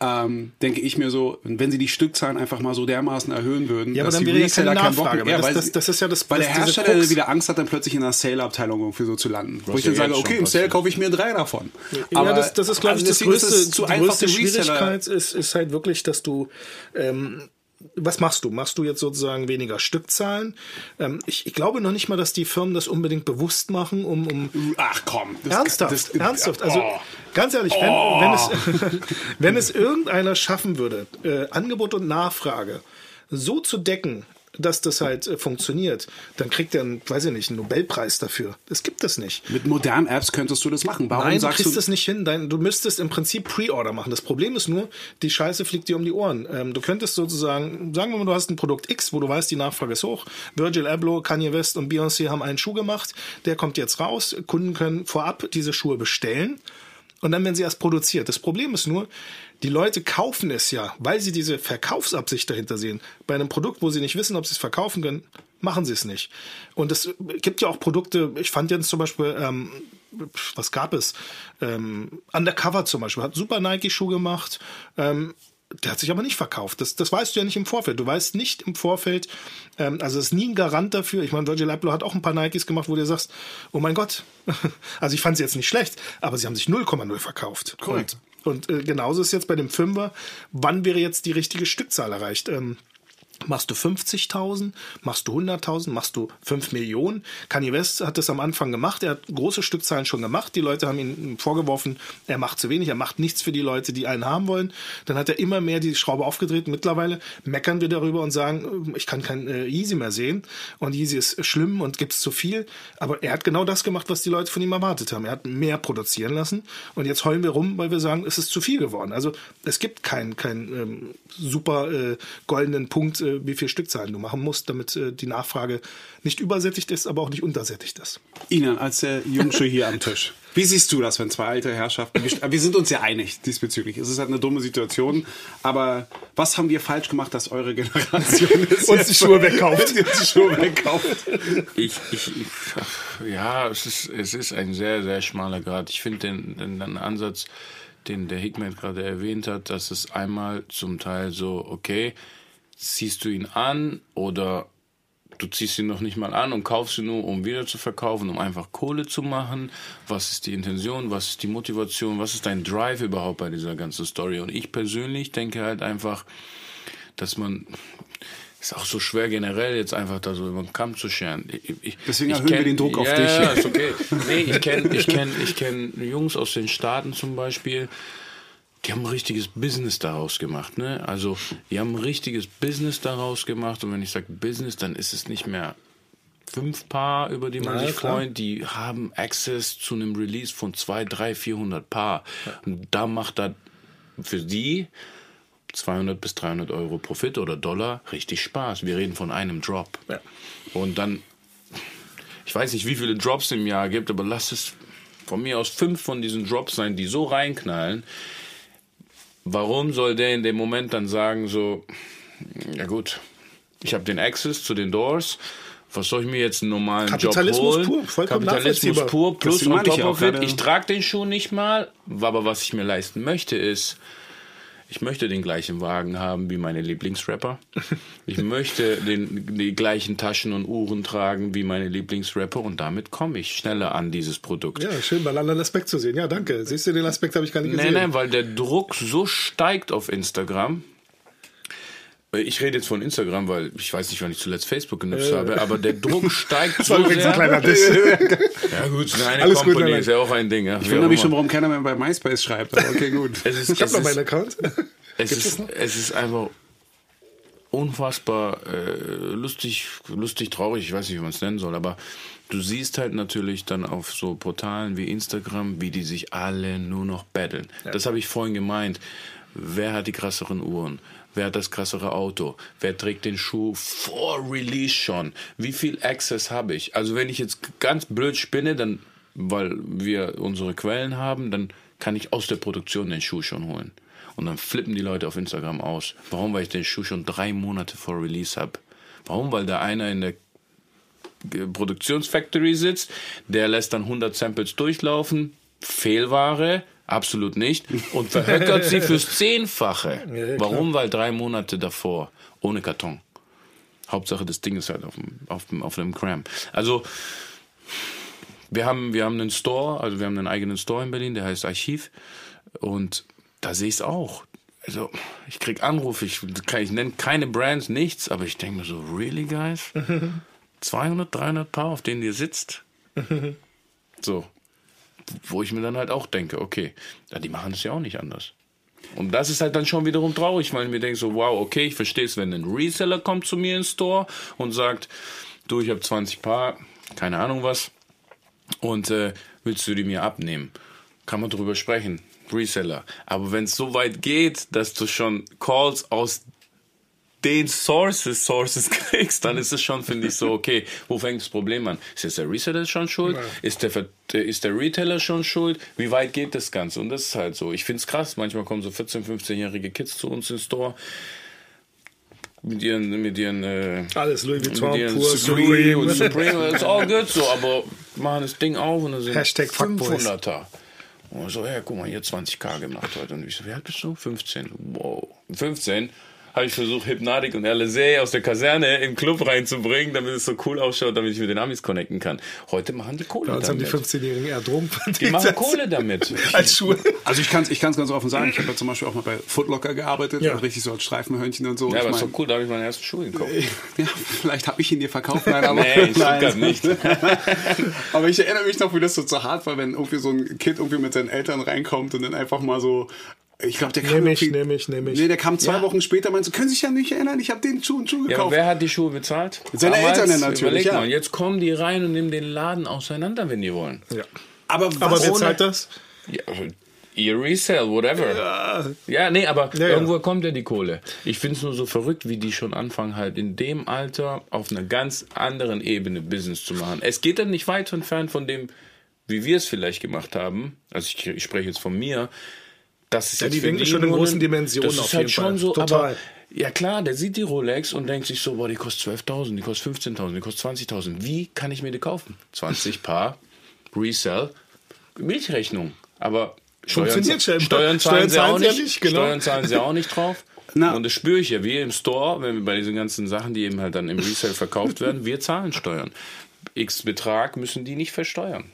ähm, denke ich mir so, wenn sie die Stückzahlen einfach mal so dermaßen erhöhen würden, ja, aber dann wäre ja keine Nachfrage, ja, das, das, das, ist ja das, weil der Hersteller wieder Angst hat, dann plötzlich in der Sale-Abteilung irgendwie so zu landen. Was wo ich dann sage, okay, im Sale kaufe ich mir drei davon. Ja, aber das, das ist, glaube ich, das größte, zu die größte Schwierigkeit ist, ist halt wirklich, dass du ähm, was machst du? Machst du jetzt sozusagen weniger Stückzahlen? Ähm, ich, ich, glaube noch nicht mal, dass die Firmen das unbedingt bewusst machen, um. um Ach komm. Das, ernsthaft, das, ernsthaft. Also oh. ganz ehrlich, wenn, oh. wenn, es, (laughs) wenn es irgendeiner schaffen würde, äh, Angebot und Nachfrage so zu decken, dass das halt äh, funktioniert, dann kriegt er einen, weiß ich nicht, einen Nobelpreis dafür. Das gibt es nicht. Mit modernen Apps könntest du das machen. Warum Nein, du kriegst du das nicht hin. Dein, du müsstest im Prinzip Pre-Order machen. Das Problem ist nur, die Scheiße fliegt dir um die Ohren. Ähm, du könntest sozusagen, sagen wir mal, du hast ein Produkt X, wo du weißt, die Nachfrage ist hoch. Virgil Abloh, Kanye West und Beyoncé haben einen Schuh gemacht. Der kommt jetzt raus. Kunden können vorab diese Schuhe bestellen. Und dann werden sie erst produziert. Das Problem ist nur, die Leute kaufen es ja, weil sie diese Verkaufsabsicht dahinter sehen. Bei einem Produkt, wo sie nicht wissen, ob sie es verkaufen können, machen sie es nicht. Und es gibt ja auch Produkte, ich fand jetzt zum Beispiel, ähm, was gab es? Ähm, Undercover zum Beispiel, hat super Nike-Schuh gemacht. Ähm, der hat sich aber nicht verkauft. Das, das weißt du ja nicht im Vorfeld. Du weißt nicht im Vorfeld, ähm, also es ist nie ein Garant dafür. Ich meine, Virgil Abloh hat auch ein paar Nikes gemacht, wo du sagst, oh mein Gott. (laughs) also ich fand sie jetzt nicht schlecht, aber sie haben sich 0,0 verkauft. Korrekt. Und äh, genauso ist jetzt bei dem Fünfer, wann wäre jetzt die richtige Stückzahl erreicht? Ähm, Machst du 50.000? Machst du 100.000? Machst du 5 Millionen? Kanye West hat das am Anfang gemacht. Er hat große Stückzahlen schon gemacht. Die Leute haben ihm vorgeworfen, er macht zu wenig, er macht nichts für die Leute, die einen haben wollen. Dann hat er immer mehr die Schraube aufgedreht. Mittlerweile meckern wir darüber und sagen, ich kann kein äh, Easy mehr sehen. Und Easy ist schlimm und gibt es zu viel. Aber er hat genau das gemacht, was die Leute von ihm erwartet haben. Er hat mehr produzieren lassen. Und jetzt heulen wir rum, weil wir sagen, es ist zu viel geworden. Also es gibt keinen kein, ähm, super äh, goldenen Punkt, äh, wie viel Stückzahlen du machen musst, damit äh, die Nachfrage nicht übersättigt ist, aber auch nicht untersättigt ist. Ihnen als der Jungsche hier am Tisch. Wie siehst du das, wenn zwei alte Herrschaften, wir sind uns ja einig diesbezüglich. Es ist halt eine dumme Situation, aber was haben wir falsch gemacht, dass eure Generation (laughs) (laughs) uns die Schuhe wegkauft? die Schuhe wegkauft. Ich, ich, ja, es ist, es ist ein sehr, sehr schmaler Grad. Ich finde den, den, den Ansatz, den der Hickman gerade erwähnt hat, dass es einmal zum Teil so, okay, ziehst du ihn an oder du ziehst ihn noch nicht mal an und kaufst ihn nur, um wieder zu verkaufen, um einfach Kohle zu machen. Was ist die Intention? Was ist die Motivation? Was ist dein Drive überhaupt bei dieser ganzen Story? Und ich persönlich denke halt einfach, dass man ist auch so schwer generell jetzt einfach da so über den Kamm zu scheren. Ich, ich, Deswegen erhöhen kenn, wir den Druck ja, auf dich. Ja, ist okay. Nee, ich kenne ich kenn, ich kenn Jungs aus den Staaten zum Beispiel, die haben ein richtiges Business daraus gemacht, ne? Also, die haben ein richtiges Business daraus gemacht und wenn ich sage Business, dann ist es nicht mehr fünf Paar, über die man Na, sich klar. freut, die haben Access zu einem Release von zwei, drei, 400 Paar. Ja. Und da macht das für die 200 bis 300 Euro Profit oder Dollar richtig Spaß. Wir reden von einem Drop. Ja. Und dann, ich weiß nicht, wie viele Drops im Jahr gibt, aber lass es von mir aus fünf von diesen Drops sein, die so reinknallen, warum soll der in dem Moment dann sagen, so, ja gut, ich habe den Access zu den Doors, was soll ich mir jetzt einen normalen Kapitalismus Job holen? Pur, Kapitalismus pur, plus on top of it. Ich trage den Schuh nicht mal, aber was ich mir leisten möchte ist, ich möchte den gleichen Wagen haben wie meine Lieblingsrapper. Ich möchte den, die gleichen Taschen und Uhren tragen wie meine Lieblingsrapper und damit komme ich schneller an dieses Produkt. Ja, schön, mal einen anderen Aspekt zu sehen. Ja, danke. Siehst du, den Aspekt habe ich gar nicht gesehen. Nein, nein, weil der Druck so steigt auf Instagram. Ich rede jetzt von Instagram, weil ich weiß nicht, wann ich zuletzt Facebook genutzt äh. habe, aber der Druck (laughs) steigt so sehr. Ein kleiner Diss. (laughs) ja gut, (laughs) eine Alles Company gut, ist ja auch ein Ding. Ja. Ich wundere mich schon, warum keiner mehr bei MySpace schreibt. Aber okay, gut. Es ist, ich habe noch meinen Account. Es ist, es ist einfach unfassbar äh, lustig, lustig, traurig, ich weiß nicht, wie man es nennen soll, aber du siehst halt natürlich dann auf so Portalen wie Instagram, wie die sich alle nur noch battlen. Ja. Das habe ich vorhin gemeint. Wer hat die krasseren Uhren? Wer hat das krassere Auto? Wer trägt den Schuh vor Release schon? Wie viel Access habe ich? Also wenn ich jetzt ganz blöd spinne, dann, weil wir unsere Quellen haben, dann kann ich aus der Produktion den Schuh schon holen. Und dann flippen die Leute auf Instagram aus. Warum? Weil ich den Schuh schon drei Monate vor Release habe. Warum? Weil da einer in der Produktionsfactory sitzt, der lässt dann 100 Samples durchlaufen, Fehlware, absolut nicht, und verhöckert sie fürs Zehnfache. Warum? Weil drei Monate davor, ohne Karton. Hauptsache, das Ding ist halt auf dem, auf dem, auf dem Cram. Also, wir haben, wir haben einen Store, also wir haben einen eigenen Store in Berlin, der heißt Archiv. Und da sehe ich es auch. Also, ich krieg Anrufe, ich, ich nenne keine Brands, nichts, aber ich denke mir so, really, guys? (laughs) 200, 300 Paar, auf denen ihr sitzt? (laughs) so. Wo ich mir dann halt auch denke, okay, ja, die machen es ja auch nicht anders. Und das ist halt dann schon wiederum traurig, weil ich mir denke so, wow, okay, ich verstehe es, wenn ein Reseller kommt zu mir ins Store und sagt, du, ich habe 20 Paar, keine Ahnung was, und äh, willst du die mir abnehmen? Kann man drüber sprechen. Reseller. Aber wenn es so weit geht, dass du schon Calls aus den Sources, Sources (laughs) kriegst, dann ist es schon, finde ich, so, okay, wo fängt das Problem an? Ist jetzt der Reseller schon schuld? Ist, der, ist der Retailer schon schuld? Wie weit geht das Ganze? Und das ist halt so. Ich finde es krass. Manchmal kommen so 14-, 15-jährige Kids zu uns ins Store mit ihren, mit ihren, äh, alles Louis Vuitton, ihren Pur, Supreme, und Supreme, it's all good so, aber machen das Ding auf und dann sind Hashtag 500er. Und so, ja, guck mal, hier 20k gemacht heute. Und ich so, wie alt bist du? 15. Wow. 15? Habe ich versucht, Hypnatik und LSA aus der Kaserne im Club reinzubringen, damit es so cool ausschaut, damit ich mit den Amis connecten kann. Heute machen die Kohle damit. haben die 15-Jährigen eher Drogen (laughs) Die machen Kohle damit. (laughs) als Schule. Also ich kann es ich ganz offen sagen, ich habe ja zum Beispiel auch mal bei Footlocker gearbeitet, ja. richtig so als Streifenhörnchen und so. Ja, aber ist doch cool, da habe ich meine ersten Schuhe gekauft. Ja, vielleicht habe ich ihn dir verkauft, nein, (laughs) aber nee, ich nein. nicht. aber ich erinnere mich noch, wie das so zu hart war, wenn irgendwie so ein Kind irgendwie mit seinen Eltern reinkommt und dann einfach mal so ich glaube, der kam nehm ich, nehm ich, nehm ich. Nee, der kam zwei ja. Wochen später, meinst du, können sich ja nicht erinnern, ich habe den Schuh und Schuh gekauft. Ja, wer hat die Schuhe bezahlt? Seine Damals, Eltern natürlich, ja. Mal, jetzt kommen die rein und nehmen den Laden auseinander, wenn die wollen. Ja. Aber, was aber wer zahlt das? Ja, ihr Resell, whatever. Ja, ja nee, aber ja, irgendwo kommt ja die Kohle. Ich finde es nur so verrückt, wie die schon anfangen, halt in dem Alter auf einer ganz anderen Ebene Business zu machen. Es geht dann nicht weit entfernt von dem, wie wir es vielleicht gemacht haben. Also ich, ich spreche jetzt von mir das ist ja, die denken schon in großen Dimensionen das ist halt schon Fall. so, Total. aber ja klar, der sieht die Rolex und denkt sich so, boah, die kostet 12.000, die kostet 15.000, die kostet 20.000. Wie kann ich mir die kaufen? 20 Paar, (laughs) Resell, Milchrechnung. Aber Steuern, Steuern, zahlen sie auch nicht, nicht genau. Steuern zahlen sie auch nicht drauf. (laughs) Na. Und das spüre ich ja, wir im Store, wenn wir bei diesen ganzen Sachen, die eben halt dann im Resell verkauft werden, wir zahlen Steuern. X Betrag müssen die nicht versteuern.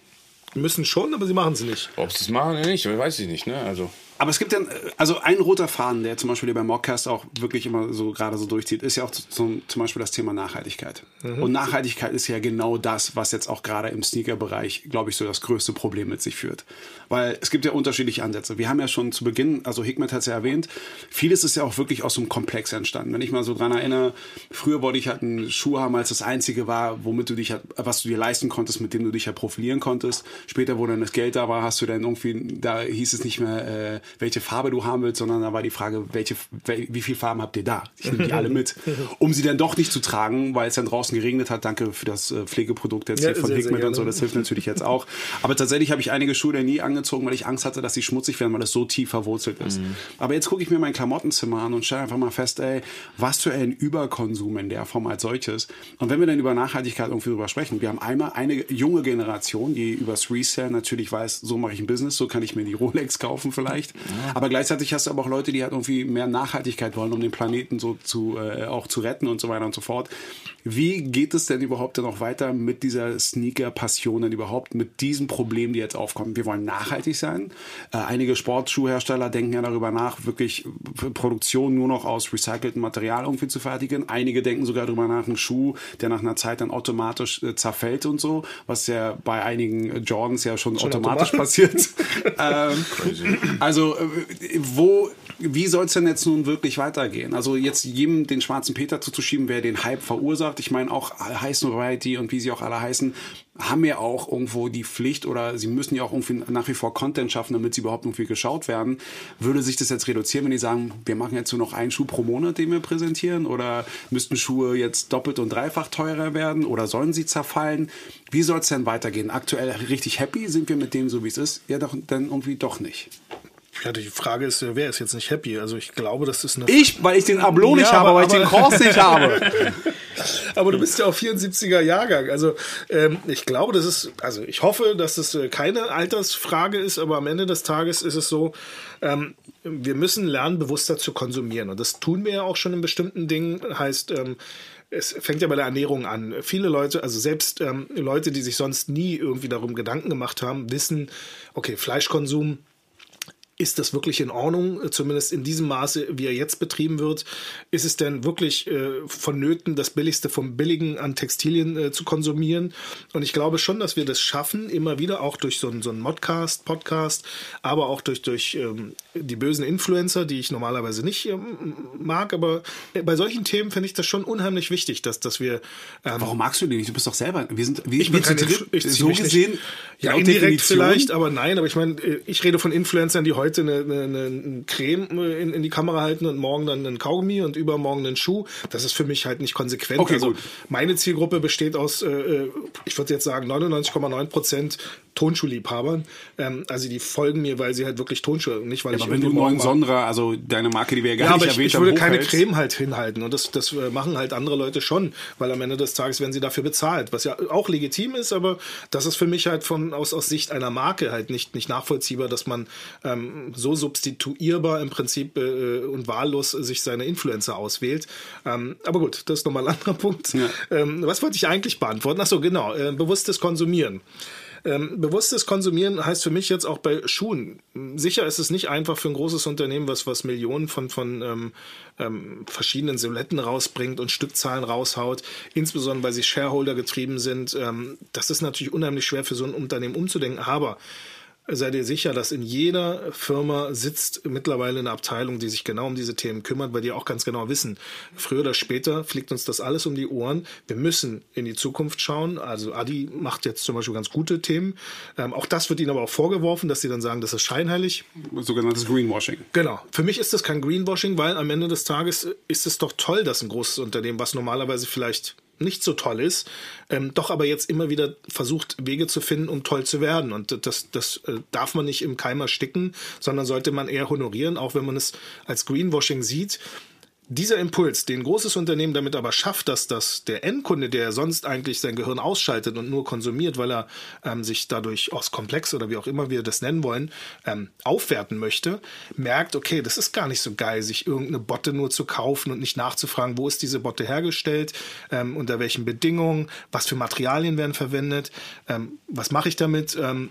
Müssen schon, aber sie machen es nicht. Ob sie es machen oder nicht, weiß ich nicht. Ne? Also aber es gibt ja, also ein roter Faden, der zum Beispiel bei Mockcast auch wirklich immer so gerade so durchzieht, ist ja auch zum, zum Beispiel das Thema Nachhaltigkeit. Mhm. Und Nachhaltigkeit ist ja genau das, was jetzt auch gerade im Sneaker-Bereich, glaube ich, so das größte Problem mit sich führt. Weil es gibt ja unterschiedliche Ansätze. Wir haben ja schon zu Beginn, also Hikmet hat es ja erwähnt, vieles ist ja auch wirklich aus so einem Komplex entstanden. Wenn ich mal so dran erinnere, früher wollte ich halt einen Schuh haben, als das einzige war, womit du dich halt, was du dir leisten konntest, mit dem du dich halt profilieren konntest. Später, wo dann das Geld da war, hast du dann irgendwie, da hieß es nicht mehr, äh, welche Farbe du haben willst, sondern da war die Frage, welche, wie viele Farben habt ihr da? Ich nehme die alle mit, (laughs) um sie dann doch nicht zu tragen, weil es dann draußen geregnet hat. Danke für das äh, Pflegeprodukt jetzt ja, hier von Hickman und so, das hilft natürlich jetzt auch. Aber tatsächlich habe ich einige Schuhe nie angezogen, weil ich Angst hatte, dass sie schmutzig werden, weil das so tief verwurzelt ist. Mhm. Aber jetzt gucke ich mir mein Klamottenzimmer an und stelle einfach mal fest, ey, was für ein Überkonsum in der Form als solches. Und wenn wir dann über Nachhaltigkeit irgendwie drüber sprechen, wir haben einmal eine junge Generation, die übers Resale natürlich weiß, so mache ich ein Business, so kann ich mir die Rolex kaufen vielleicht. Aber gleichzeitig hast du aber auch Leute, die halt irgendwie mehr Nachhaltigkeit wollen, um den Planeten so zu, äh, auch zu retten und so weiter und so fort. Wie geht es denn überhaupt dann noch weiter mit dieser Sneaker-Passion, denn überhaupt mit diesen Problemen, die jetzt aufkommen? Wir wollen nachhaltig sein. Äh, einige Sportschuhhersteller denken ja darüber nach, wirklich Produktion nur noch aus recyceltem Material irgendwie zu fertigen. Einige denken sogar darüber nach, einen Schuh, der nach einer Zeit dann automatisch äh, zerfällt und so, was ja bei einigen Jordans ja schon, schon automatisch, automatisch passiert. (laughs) ähm, also äh, wo, wie soll es denn jetzt nun wirklich weitergehen? Also jetzt jedem den schwarzen Peter zuzuschieben, wer den Hype verursacht. Ich meine auch High Variety und wie sie auch alle heißen, haben ja auch irgendwo die Pflicht oder sie müssen ja auch irgendwie nach wie vor Content schaffen, damit sie überhaupt irgendwie geschaut werden. Würde sich das jetzt reduzieren, wenn die sagen, wir machen jetzt nur noch einen Schuh pro Monat, den wir präsentieren? Oder müssten Schuhe jetzt doppelt und dreifach teurer werden? Oder sollen sie zerfallen? Wie soll es denn weitergehen? Aktuell richtig happy sind wir mit dem, so wie es ist? Ja, doch, dann irgendwie doch nicht. Ja, die Frage ist, wer ist jetzt nicht happy? Also ich glaube, das ist eine. Ich, weil ich den Ablo nicht ja, habe, weil ich den Kors nicht habe. (laughs) aber du bist ja auch 74er Jahrgang. Also ähm, ich glaube, das ist, also ich hoffe, dass das äh, keine Altersfrage ist, aber am Ende des Tages ist es so, ähm, wir müssen lernen, bewusster zu konsumieren. Und das tun wir ja auch schon in bestimmten Dingen. Heißt, ähm, es fängt ja bei der Ernährung an. Viele Leute, also selbst ähm, Leute, die sich sonst nie irgendwie darum Gedanken gemacht haben, wissen, okay, Fleischkonsum ist das wirklich in Ordnung, zumindest in diesem Maße, wie er jetzt betrieben wird? Ist es denn wirklich äh, vonnöten, das Billigste vom Billigen an Textilien äh, zu konsumieren? Und ich glaube schon, dass wir das schaffen, immer wieder auch durch so, so einen Modcast, Podcast, aber auch durch, durch ähm, die bösen Influencer, die ich normalerweise nicht ähm, mag. Aber äh, bei solchen Themen finde ich das schon unheimlich wichtig, dass, dass wir. Ähm, Warum magst du die nicht? Du bist doch selber. Wir sind, wir, ich bin kein Inf ich so gesehen. Nicht, ja, indirekt Definition. vielleicht, aber nein. Aber ich meine, äh, ich rede von Influencern, die heute heute eine, eine, eine Creme in, in die Kamera halten und morgen dann einen Kaugummi und übermorgen einen Schuh. Das ist für mich halt nicht konsequent. Okay, also gut. meine Zielgruppe besteht aus, äh, äh ich würde jetzt sagen, 99,9 Prozent Tonschuhliebhabern. Ähm, also die folgen mir, weil sie halt wirklich Tonschuhe, nicht weil ja, ich. Aber wenn du neuen Sonra, also deine Marke, die wir ja gar ja, nicht aber erwähnt ich, ich würde keine Creme halt hinhalten und das, das äh, machen halt andere Leute schon, weil am Ende des Tages werden sie dafür bezahlt, was ja auch legitim ist, aber das ist für mich halt von aus, aus Sicht einer Marke halt nicht, nicht nachvollziehbar, dass man ähm, so substituierbar im Prinzip äh, und wahllos sich seine Influencer auswählt. Ähm, aber gut, das ist nochmal ein anderer Punkt. Ja. Ähm, was wollte ich eigentlich beantworten? Ach so, genau, äh, bewusstes Konsumieren. Ähm, bewusstes Konsumieren heißt für mich jetzt auch bei Schuhen. Sicher ist es nicht einfach für ein großes Unternehmen, was, was Millionen von, von ähm, ähm, verschiedenen Silhouetten rausbringt und Stückzahlen raushaut, insbesondere weil sie Shareholder getrieben sind. Ähm, das ist natürlich unheimlich schwer für so ein Unternehmen umzudenken, aber sei dir sicher, dass in jeder Firma sitzt mittlerweile eine Abteilung, die sich genau um diese Themen kümmert, weil die auch ganz genau wissen, früher oder später fliegt uns das alles um die Ohren. Wir müssen in die Zukunft schauen. Also Adi macht jetzt zum Beispiel ganz gute Themen. Ähm, auch das wird ihnen aber auch vorgeworfen, dass sie dann sagen, das ist scheinheilig. Sogenanntes Greenwashing. Genau. Für mich ist das kein Greenwashing, weil am Ende des Tages ist es doch toll, dass ein großes Unternehmen, was normalerweise vielleicht nicht so toll ist, ähm, doch aber jetzt immer wieder versucht, Wege zu finden, um toll zu werden. Und das, das äh, darf man nicht im Keimer sticken, sondern sollte man eher honorieren, auch wenn man es als Greenwashing sieht dieser Impuls, den großes Unternehmen damit aber schafft, dass das der Endkunde, der sonst eigentlich sein Gehirn ausschaltet und nur konsumiert, weil er ähm, sich dadurch aus Komplex oder wie auch immer wir das nennen wollen, ähm, aufwerten möchte, merkt, okay, das ist gar nicht so geil, sich irgendeine Botte nur zu kaufen und nicht nachzufragen, wo ist diese Botte hergestellt, ähm, unter welchen Bedingungen, was für Materialien werden verwendet, ähm, was mache ich damit. Ähm,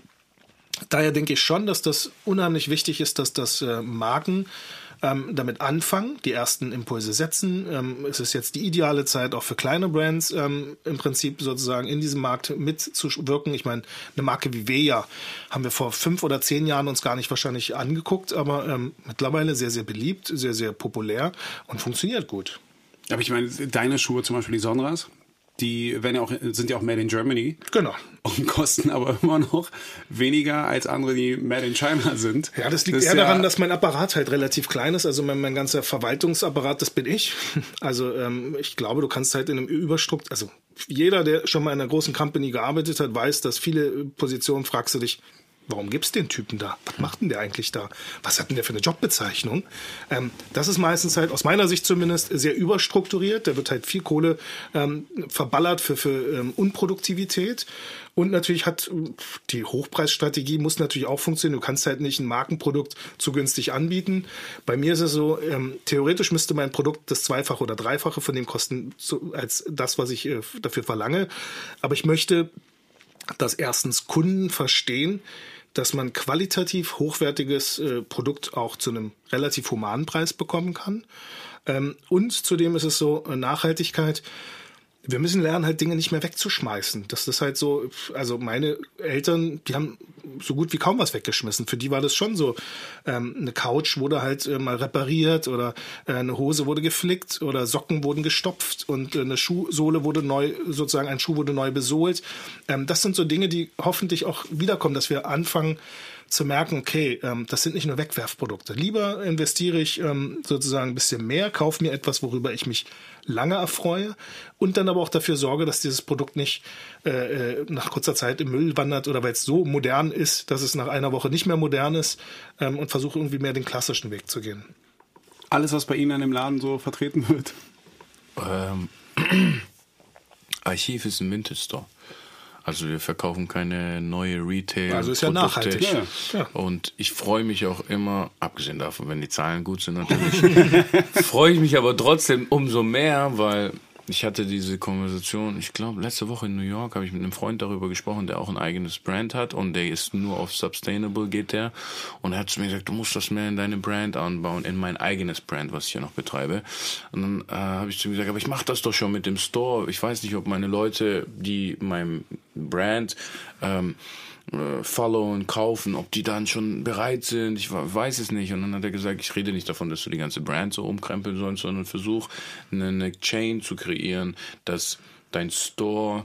daher denke ich schon, dass das unheimlich wichtig ist, dass das äh, Marken ähm, damit anfangen, die ersten Impulse setzen. Ähm, es ist jetzt die ideale Zeit auch für kleine Brands ähm, im Prinzip sozusagen in diesem Markt mitzuwirken. Ich meine, eine Marke wie Veja haben wir vor fünf oder zehn Jahren uns gar nicht wahrscheinlich angeguckt, aber ähm, mittlerweile sehr, sehr beliebt, sehr, sehr populär und funktioniert gut. Aber ich meine, deine Schuhe zum Beispiel, die Sonras, die werden ja auch, sind ja auch made in Germany. Genau. Und kosten aber immer noch weniger als andere, die made in China sind. Ja, das liegt das eher ja daran, dass mein Apparat halt relativ klein ist. Also mein, mein ganzer Verwaltungsapparat, das bin ich. (laughs) Also ähm, ich glaube, du kannst halt in einem Überstrukt, also jeder, der schon mal in einer großen Company gearbeitet hat, weiß, dass viele Positionen fragst du dich, warum gibt's den Typen da? Was macht denn der eigentlich da? Was hat denn der für eine Jobbezeichnung? Ähm, das ist meistens halt, aus meiner Sicht zumindest, sehr überstrukturiert. Da wird halt viel Kohle ähm, verballert für, für ähm, Unproduktivität. Und natürlich hat die Hochpreisstrategie muss natürlich auch funktionieren. Du kannst halt nicht ein Markenprodukt zu günstig anbieten. Bei mir ist es so, ähm, theoretisch müsste mein Produkt das Zweifache oder Dreifache von dem kosten, zu, als das, was ich äh, dafür verlange. Aber ich möchte, dass erstens Kunden verstehen, dass man qualitativ hochwertiges äh, Produkt auch zu einem relativ humanen Preis bekommen kann. Ähm, und zudem ist es so, äh, Nachhaltigkeit wir müssen lernen, halt Dinge nicht mehr wegzuschmeißen. Das ist halt so, also meine Eltern, die haben so gut wie kaum was weggeschmissen. Für die war das schon so. Ähm, eine Couch wurde halt äh, mal repariert oder äh, eine Hose wurde geflickt oder Socken wurden gestopft und äh, eine Schuhsohle wurde neu, sozusagen ein Schuh wurde neu besohlt. Ähm, das sind so Dinge, die hoffentlich auch wiederkommen, dass wir anfangen, zu merken, okay, ähm, das sind nicht nur Wegwerfprodukte. Lieber investiere ich ähm, sozusagen ein bisschen mehr, kaufe mir etwas, worüber ich mich lange erfreue und dann aber auch dafür sorge, dass dieses Produkt nicht äh, äh nach kurzer Zeit im Müll wandert oder weil es so modern ist, dass es nach einer Woche nicht mehr modern ist ähm, und versuche irgendwie mehr den klassischen Weg zu gehen. Alles, was bei Ihnen an dem Laden so vertreten wird? Ähm, (clears throat) Archiv ist ein Vintage Store. Also wir verkaufen keine neue Retail. Also ist ja nachhaltig. Ja, ja. Und ich freue mich auch immer, abgesehen davon, wenn die Zahlen gut sind natürlich, (laughs) freue ich mich aber trotzdem umso mehr, weil ich hatte diese Konversation, ich glaube, letzte Woche in New York habe ich mit einem Freund darüber gesprochen, der auch ein eigenes Brand hat und der ist nur auf Sustainable geht der. Und er hat zu mir gesagt, du musst das mehr in deine Brand anbauen, in mein eigenes Brand, was ich hier noch betreibe. Und dann äh, habe ich zu ihm gesagt, aber ich mache das doch schon mit dem Store. Ich weiß nicht, ob meine Leute, die meinem Brand ähm, äh, followen, kaufen, ob die dann schon bereit sind, ich weiß es nicht. Und dann hat er gesagt, ich rede nicht davon, dass du die ganze Brand so umkrempeln sollst, sondern versuch eine Chain zu kreieren, dass dein Store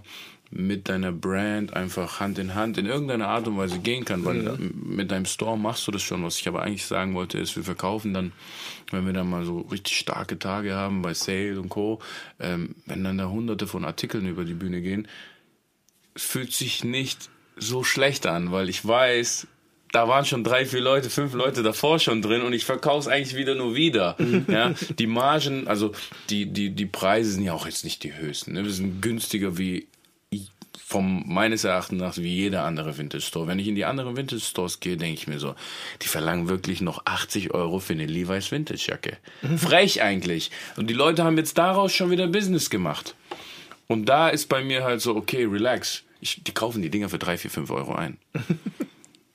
mit deiner Brand einfach Hand in Hand in irgendeiner Art und Weise gehen kann, weil ja. mit deinem Store machst du das schon. Was ich aber eigentlich sagen wollte, ist, wir verkaufen dann, wenn wir dann mal so richtig starke Tage haben bei Sale und Co., ähm, wenn dann da hunderte von Artikeln über die Bühne gehen, fühlt sich nicht so schlecht an, weil ich weiß, da waren schon drei, vier Leute, fünf Leute davor schon drin und ich verkaufe es eigentlich wieder nur wieder. Mhm. ja, die Margen, also die, die, die Preise sind ja auch jetzt nicht die höchsten. Ne? Wir sind günstiger wie vom meines Erachtens nach wie jeder andere Vintage Store. Wenn ich in die anderen Vintage Stores gehe, denke ich mir so, die verlangen wirklich noch 80 Euro für eine Levi's Vintage Jacke. Mhm. Frech eigentlich. Und die Leute haben jetzt daraus schon wieder Business gemacht. Und da ist bei mir halt so, okay, relax ich, die kaufen die Dinger für drei, vier, fünf Euro ein. (laughs)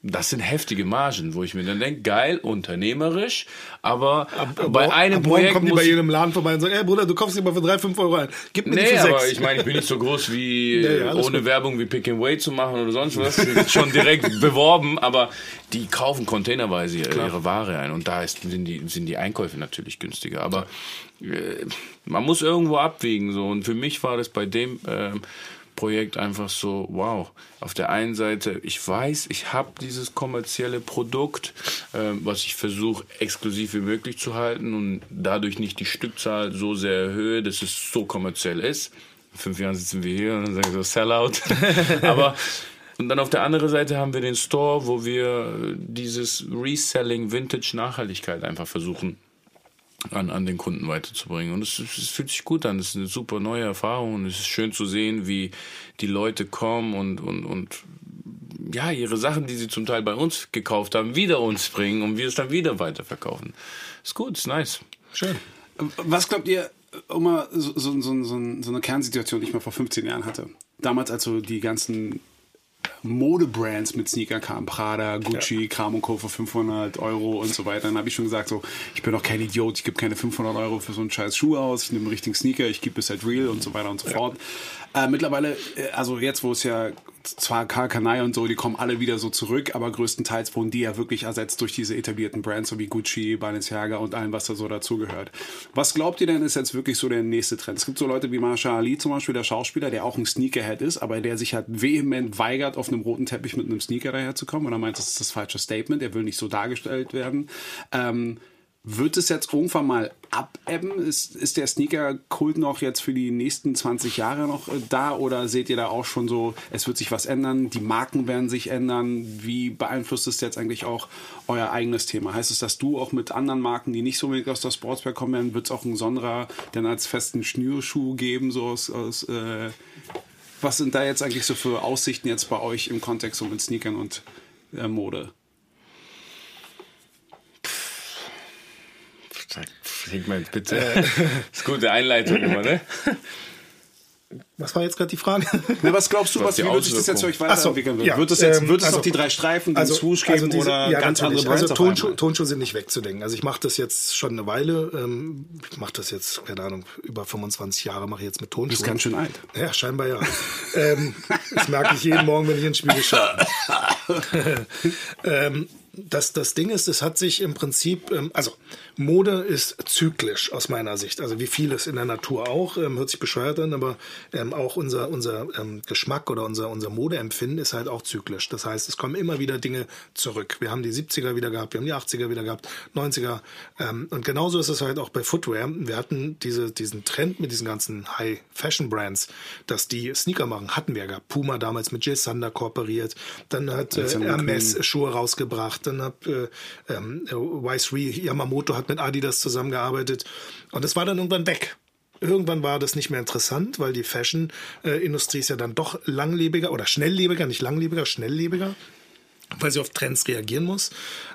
Das sind heftige Margen, wo ich mir dann denke, geil, unternehmerisch, aber ab, bei einem ab Projekt kommen die bei jedem Laden vorbei und sagen, ey Bruder, du kaufst die mal für drei, fünf Euro ein. Gib mir nee, die für aber ich meine, ich bin nicht so groß wie, (laughs) ja, ja, ohne gut. Werbung wie Pick and Wait zu machen oder sonst was, (laughs) schon direkt beworben, aber die kaufen containerweise Klar. ihre Ware ein und da ist, sind, die, sind die Einkäufe natürlich günstiger, aber äh, man muss irgendwo abwiegen so und für mich war das bei dem äh, Projekt einfach so, wow, auf der einen Seite, ich weiß, ich habe dieses kommerzielle Produkt, äh, was ich versuche exklusiv wie möglich zu halten und dadurch nicht die Stückzahl so sehr erhöhe, dass es so kommerziell ist. In fünf Jahren sitzen wir hier und dann sagen so Sellout. (laughs) Aber und dann auf der anderen Seite haben wir den Store, wo wir dieses Reselling Vintage Nachhaltigkeit einfach versuchen an, an den Kunden weiterzubringen. Und es, es fühlt sich gut an. Es ist eine super neue Erfahrung und es ist schön zu sehen, wie die Leute kommen und, und, und ja, ihre Sachen, die sie zum Teil bei uns gekauft haben, wieder uns bringen und wir es dann wieder weiterverkaufen. Ist gut, ist nice. Schön. Was glaubt ihr, um mal so, so, so, so eine Kernsituation, die ich mal vor 15 Jahren hatte? Damals, als so die ganzen Modebrands mit Sneaker kamen, Prada, Gucci, ja. Kram und Co. für 500 Euro und so weiter. Dann habe ich schon gesagt, so, ich bin doch kein Idiot, ich gebe keine 500 Euro für so einen scheiß Schuh aus, ich nehme einen richtigen Sneaker, ich gebe es halt real und so weiter und so ja. fort. Äh, mittlerweile, äh, also jetzt, wo es ja zwar Karl und so, die kommen alle wieder so zurück, aber größtenteils wurden die ja wirklich ersetzt durch diese etablierten Brands, so wie Gucci, Balenciaga und allem, was da so dazugehört. Was glaubt ihr denn, ist jetzt wirklich so der nächste Trend? Es gibt so Leute wie Marsha Ali zum Beispiel, der Schauspieler, der auch ein Sneakerhead ist, aber der sich halt vehement weigert, auf einem roten Teppich mit einem Sneaker daherzukommen, und er meint, das ist das falsche Statement, er will nicht so dargestellt werden. Ähm, Wird es jetzt irgendwann mal abebben? Ist, ist der Sneaker-Kult noch jetzt für die nächsten 20 Jahre noch äh, da oder seht ihr da auch schon so, es wird sich was ändern, die Marken werden sich ändern? Wie beeinflusst es jetzt eigentlich auch euer eigenes Thema? Heißt es, dass du auch mit anderen Marken, die nicht so unbedingt aus der Sportswear kommen werden, wird es auch einen Sonderer denn als festen Schnürschuh geben? So aus, aus äh, was sind da jetzt eigentlich so für Aussichten jetzt bei euch im Kontext so mit Sneakern und äh, Mode? Segment, bitte. Äh. das (laughs) ist gute Einleitung immer, ne? Was war jetzt gerade die Frage? Na, was glaubst du, was, was wie wird sich das jetzt für euch weiterentwickeln? So, ja, wird es jetzt, ähm, wird es also, noch die drei Streifen, den also, Swoosh geben also diese, oder ja, ganz andere Brands Also Tonschuhe, Tonschuhe sind nicht wegzudenken. Also ich mache das jetzt schon eine Weile. Ähm, ich mache das jetzt, keine Ahnung, über 25 Jahre mache ich jetzt mit Tonschuhen. Das ist ganz schön alt. Ja, scheinbar ja. ähm, das merke ich jeden Morgen, wenn ich ins Spiegel schaue. (laughs) ähm, das, das Ding ist, es hat sich im Prinzip, ähm, also Mode ist zyklisch aus meiner Sicht. Also wie vieles in der Natur auch, ähm, hört sich bescheuert an, aber ähm, auch unser, unser ähm, Geschmack oder unser, unser Modeempfinden ist halt auch zyklisch. Das heißt, es kommen immer wieder Dinge zurück. Wir haben die 70er wieder gehabt, wir haben die 80er wieder gehabt, 90er. Ähm, und genauso ist es halt auch bei Footwear. Wir hatten diese, diesen Trend mit diesen ganzen High-Fashion-Brands, dass die Sneaker machen, hatten wir gehabt. Puma damals mit Jill Sander kooperiert, dann hat äh, Hermes Schuhe rausgebracht, dann hat äh, ähm, Y3 Yamamoto hat mit Adidas zusammengearbeitet und es war dann irgendwann weg. Irgendwann war das nicht mehr interessant, weil die Fashion-Industrie ist ja dann doch langlebiger oder schnelllebiger, nicht langlebiger, schnelllebiger weil sie auf Trends reagieren muss.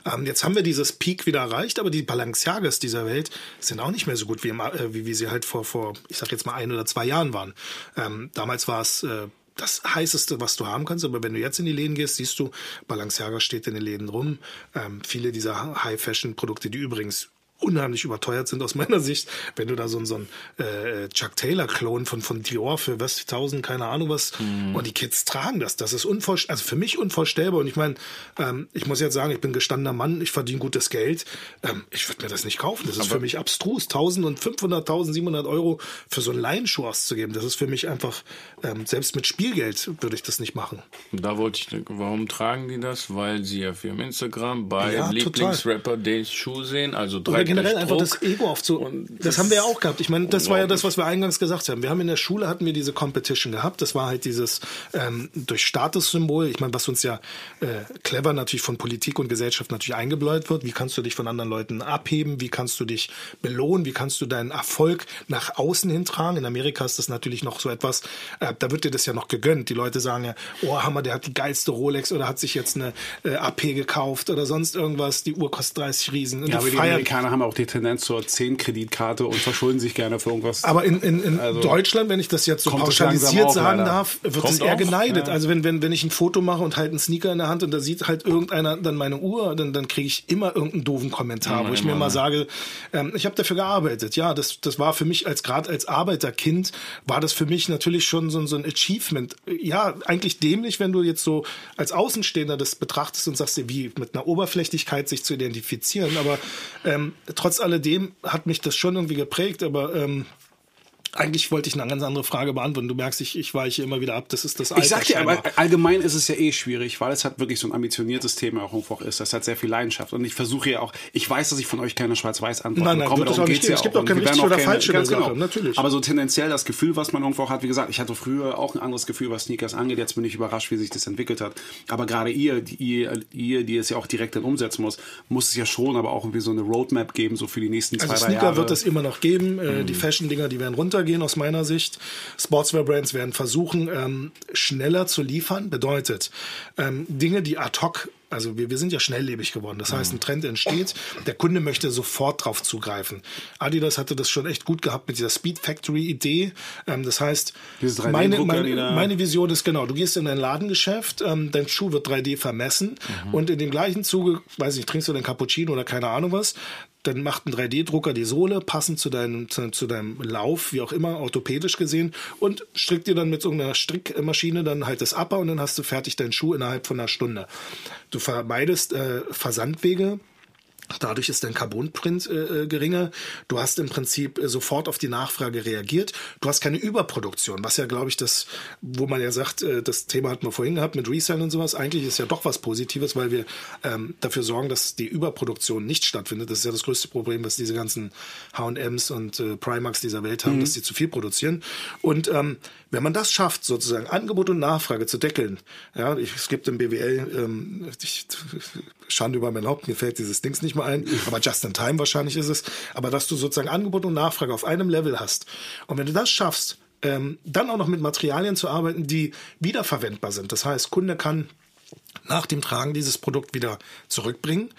Ähm, jetzt haben wir dieses Peak wieder erreicht, aber die Balenciagas dieser Welt sind auch nicht mehr so gut, wie, äh, wie, wie sie halt vor, vor, ich sag jetzt mal ein oder zwei Jahren waren. Ähm, damals war es äh, das heißeste, was du haben kannst. Aber wenn du jetzt in die Läden gehst, siehst du, Balenciaga steht in den Läden rum. Ähm, viele dieser High-Fashion-Produkte, die übrigens unheimlich überteuert sind aus meiner Sicht. Wenn du da so, so ein äh, Chuck Taylor-Klon von, von Dior für was, 1000, keine Ahnung was, mhm. und die Kids tragen das. Das ist unvorstellbar, also für mich unvorstellbar. Und ich meine, ähm, ich muss jetzt sagen, ich bin gestandener Mann, ich verdiene gutes Geld. Ähm, ich würde mir das nicht kaufen. Das ist Aber für mich abstrus. 1000 und 500, 1700 Euro für so einen Laienschuh auszugeben, das ist für mich einfach, ähm, selbst mit Spielgeld würde ich das nicht machen. Da wollte ich, warum tragen die das? Weil sie auf ihrem Instagram bei ja, Lieblingsrapper den Schuh sehen, also drei generell einfach das Ego so. Das, das haben wir ja auch gehabt. Ich meine, das war ja das, was wir eingangs gesagt haben. Wir haben in der Schule hatten wir diese Competition gehabt. Das war halt dieses ähm, durch Statussymbol. Ich meine, was uns ja äh, clever natürlich von Politik und Gesellschaft natürlich eingebläut wird. Wie kannst du dich von anderen Leuten abheben? Wie kannst du dich belohnen? Wie kannst du deinen Erfolg nach außen hintragen? In Amerika ist das natürlich noch so etwas. Äh, da wird dir das ja noch gegönnt. Die Leute sagen ja, oh Hammer, der hat die geilste Rolex oder hat sich jetzt eine äh, AP gekauft oder sonst irgendwas. Die Uhr kostet 30 Riesen. Und ja, aber die Amerikaner haben auch die Tendenz zur 10-Kreditkarte und verschulden sich gerne für irgendwas. Aber in, in, in also Deutschland, wenn ich das jetzt so pauschalisiert sagen leider. darf, wird kommt es eher auch, geneidet. Ja. Also wenn, wenn, wenn ich ein Foto mache und halt einen Sneaker in der Hand und da sieht halt irgendeiner dann meine Uhr, dann, dann kriege ich immer irgendeinen doofen Kommentar, ja, wo ich mir mal sage, ähm, ich habe dafür gearbeitet. Ja, das, das war für mich als gerade als Arbeiterkind, war das für mich natürlich schon so, so ein Achievement. Ja, eigentlich dämlich, wenn du jetzt so als Außenstehender das betrachtest und sagst, wie mit einer Oberflächlichkeit sich zu identifizieren. Aber ähm, trotz alledem hat mich das schon irgendwie geprägt, aber ähm, eigentlich wollte ich eine ganz andere Frage beantworten. Du merkst, ich, ich weiche immer wieder ab. Das ist das Alter Ich sag dir, aber allgemein ist es ja eh schwierig, weil es halt wirklich so ein ambitioniertes Thema auch einfach ist. Das hat sehr viel Leidenschaft. Und ich versuche ja auch, ich weiß, dass ich von euch keine Schwarz-Weiß-Antwort nein, nein, bekomme. Darum geht's ja es gibt auch keine richtige oder falsche ganz genau. natürlich. Aber so tendenziell das Gefühl, was man irgendwo auch hat, wie gesagt, ich hatte früher auch ein anderes Gefühl, was Sneakers angeht. Jetzt bin ich überrascht, wie sich das entwickelt hat. Aber gerade ihr, die, ihr, ihr, die es ja auch direkt dann umsetzen muss, muss es ja schon aber auch irgendwie so eine Roadmap geben, so für die nächsten also zwei, also drei Sneaker Jahre. wird es immer noch geben. Mhm. Die Fashion-Dinger, die werden runtergehen aus meiner Sicht. Sicht. Sportswear-Brands werden versuchen, ähm, schneller zu liefern. Bedeutet, ähm, Dinge, die ad hoc also wir, wir sind ja schnelllebig geworden. Das heißt, ein Trend entsteht, der Kunde möchte sofort drauf zugreifen. Adidas hatte das schon echt gut gehabt mit dieser Speed Factory Idee. Ähm, das heißt, meine, meine, meine, Vision ist genau, du gehst in ein Ladengeschäft, ähm, dein Schuh wird 3D vermessen mhm. und in dem gleichen Zuge, weiß nicht, trinkst du den Cappuccino oder keine Ahnung was, dann macht ein 3D-Drucker die Sohle passend zu deinem, zu, zu, deinem Lauf, wie auch immer, orthopädisch gesehen, und strickt dir dann mit so einer Strickmaschine dann halt das Upper und dann hast du fertig deinen Schuh innerhalb von einer Stunde. Du vermeidest äh, Versandwege, Dadurch ist dein Carbonprint äh, geringer. Du hast im Prinzip äh, sofort auf die Nachfrage reagiert. Du hast keine Überproduktion, was ja, glaube ich, das, wo man ja sagt, äh, das Thema hatten wir vorhin gehabt mit Resell und sowas. Eigentlich ist ja doch was Positives, weil wir ähm, dafür sorgen, dass die Überproduktion nicht stattfindet. Das ist ja das größte Problem, was diese ganzen H&M's und äh, Primarks dieser Welt haben, mhm. dass sie zu viel produzieren. Und ähm, wenn man das schafft, sozusagen Angebot und Nachfrage zu deckeln, ja, ich, es gibt im BWL, ähm, ich, Schande über mein Haupt, mir fällt dieses Dings nicht mehr ein, aber just in time wahrscheinlich ist es, aber dass du sozusagen Angebot und Nachfrage auf einem Level hast. Und wenn du das schaffst, ähm, dann auch noch mit Materialien zu arbeiten, die wiederverwendbar sind. Das heißt, Kunde kann nach dem Tragen dieses Produkt wieder zurückbringen.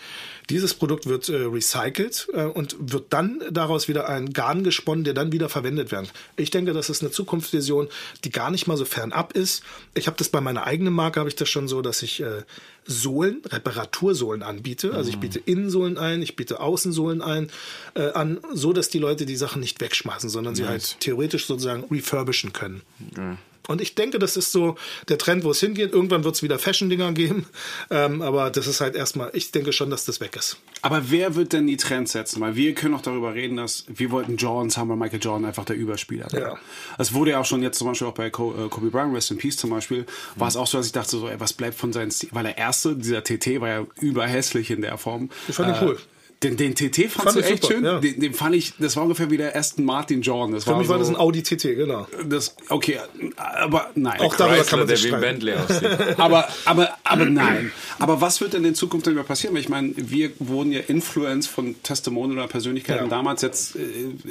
Dieses Produkt wird äh, recycelt äh, und wird dann daraus wieder ein Garn gesponnen, der dann wieder verwendet wird. Ich denke, das ist eine Zukunftsvision, die gar nicht mal so fernab ist. Ich habe das bei meiner eigenen Marke, habe ich das schon so, dass ich äh, Sohlen, Reparatursohlen anbiete. Also ich mhm. biete Innensohlen ein, ich biete Außensohlen ein, äh, an, so dass die Leute die Sachen nicht wegschmeißen, sondern sie halt theoretisch sozusagen refurbischen können. Ja. Und ich denke, das ist so der Trend, wo es hingeht. Irgendwann wird es wieder Fashion-Dinger geben. Ähm, aber das ist halt erstmal, ich denke schon, dass das weg ist. Aber wer wird denn die Trends setzen? Weil wir können auch darüber reden, dass wir wollten Jordans haben, weil Michael Jordan einfach der Überspieler war. Ja. Es wurde ja auch schon jetzt zum Beispiel auch bei äh, Kobe Bryant, Rest in Peace zum Beispiel, war es auch so, dass ich dachte so, ey, was bleibt von seinem Stil? Weil der erste, dieser TT war ja überhässlich in der Form. Ich fand ihn äh, cool. Den, den TT fandst fand du echt super, schön? Ja. Den, den, fand ich, das war ungefähr wie der Aston Martin Jordan. Das Für war mich so, war das ein Audi TT, genau. Das, okay, aber nein. Auch darüber kann man sich der Bentley (laughs) aber, aber, aber nein. Aber was wird denn in Zukunft darüber passieren? Weil ich meine, wir wurden ja Influenced von Testimonial oder Persönlichkeiten ja. damals. Jetzt äh,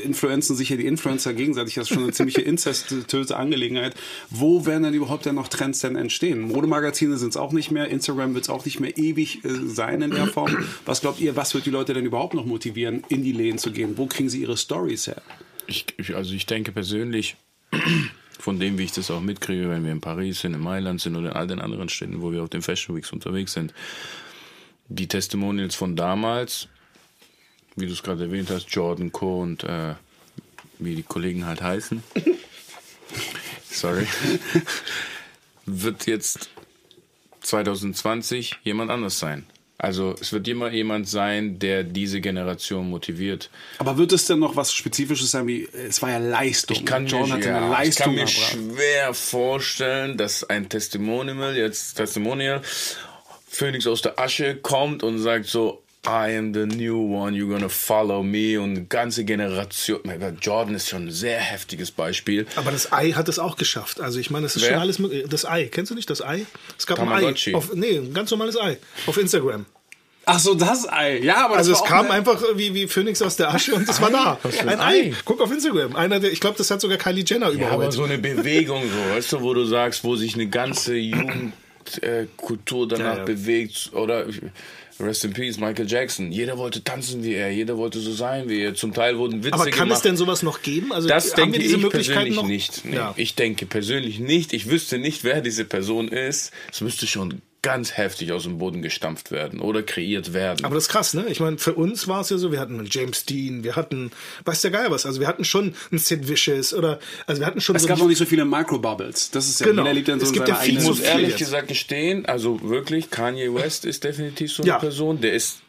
influenzen sich ja die Influencer gegenseitig. Das ist schon eine ziemliche (laughs) inzestöse Angelegenheit. Wo werden denn überhaupt denn noch Trends denn entstehen? Modemagazine sind es auch nicht mehr. Instagram wird es auch nicht mehr ewig äh, sein in der Form. Was glaubt ihr, was wird die Leute denn denn überhaupt noch motivieren, in die Läden zu gehen? Wo kriegen sie ihre Stories her? Ich, also ich denke persönlich, (clears throat) von dem, wie ich das auch mitkriege, wenn wir in Paris sind, in Mailand sind oder in all den anderen Städten, wo wir auf den Fashion Weeks unterwegs sind, die Testimonials von damals, wie du es gerade erwähnt hast, Jordan Co. und äh, wie die Kollegen halt heißen, (laughs) sorry, (laughs) wird jetzt 2020 jemand anders sein. Also es wird immer jemand sein, der diese Generation motiviert. Aber wird es denn noch was Spezifisches sein, wie es war ja Leistung? Ich kann, John mir, ja, Leistung ich kann mir schwer vorstellen, dass ein Testimonial, jetzt Testimonial, Phoenix aus der Asche kommt und sagt so, I am the new one, you're gonna follow me und eine ganze Generation. Mein Gott, Jordan ist schon ein sehr heftiges Beispiel. Aber das Ei hat es auch geschafft. Also ich meine, es ist Wer? schon alles möglich. Das Ei, kennst du nicht das Ei? Es gab Tamagotchi. ein Ei. Auf, nee, ein ganz normales Ei. Auf Instagram. Ach so, das Ei. Ja, aber also es kam eine... einfach wie, wie Phönix aus der Asche und es war da. Ein, Ei. Ei. Guck auf Instagram. Einer der, ich glaube, das hat sogar Kylie Jenner ja, überholt. Aber so eine Bewegung, so, weißt du, wo du sagst, wo sich eine ganze Jugendkultur danach ja, ja. bewegt oder Rest in Peace, Michael Jackson. Jeder wollte tanzen wie er, jeder wollte so sein wie er. Zum Teil wurden Witze Aber kann gemacht. es denn sowas noch geben? Also das denke ich persönlich noch? nicht. Nee, ja. Ich denke persönlich nicht. Ich wüsste nicht, wer diese Person ist. Es müsste schon ganz heftig aus dem Boden gestampft werden oder kreiert werden. Aber das ist krass, ne? Ich meine, für uns war es ja so, wir hatten einen James Dean, wir hatten, weiß der Geil was, also wir hatten schon einen Sid Vicious oder, also wir hatten schon Es so gab noch nicht so viele Microbubbles. Das ist ja, genau. jeder liebt dann so es gibt ja viel Ich muss ehrlich gesagt gestehen, also wirklich, Kanye West ist definitiv so eine ja. Person, der ist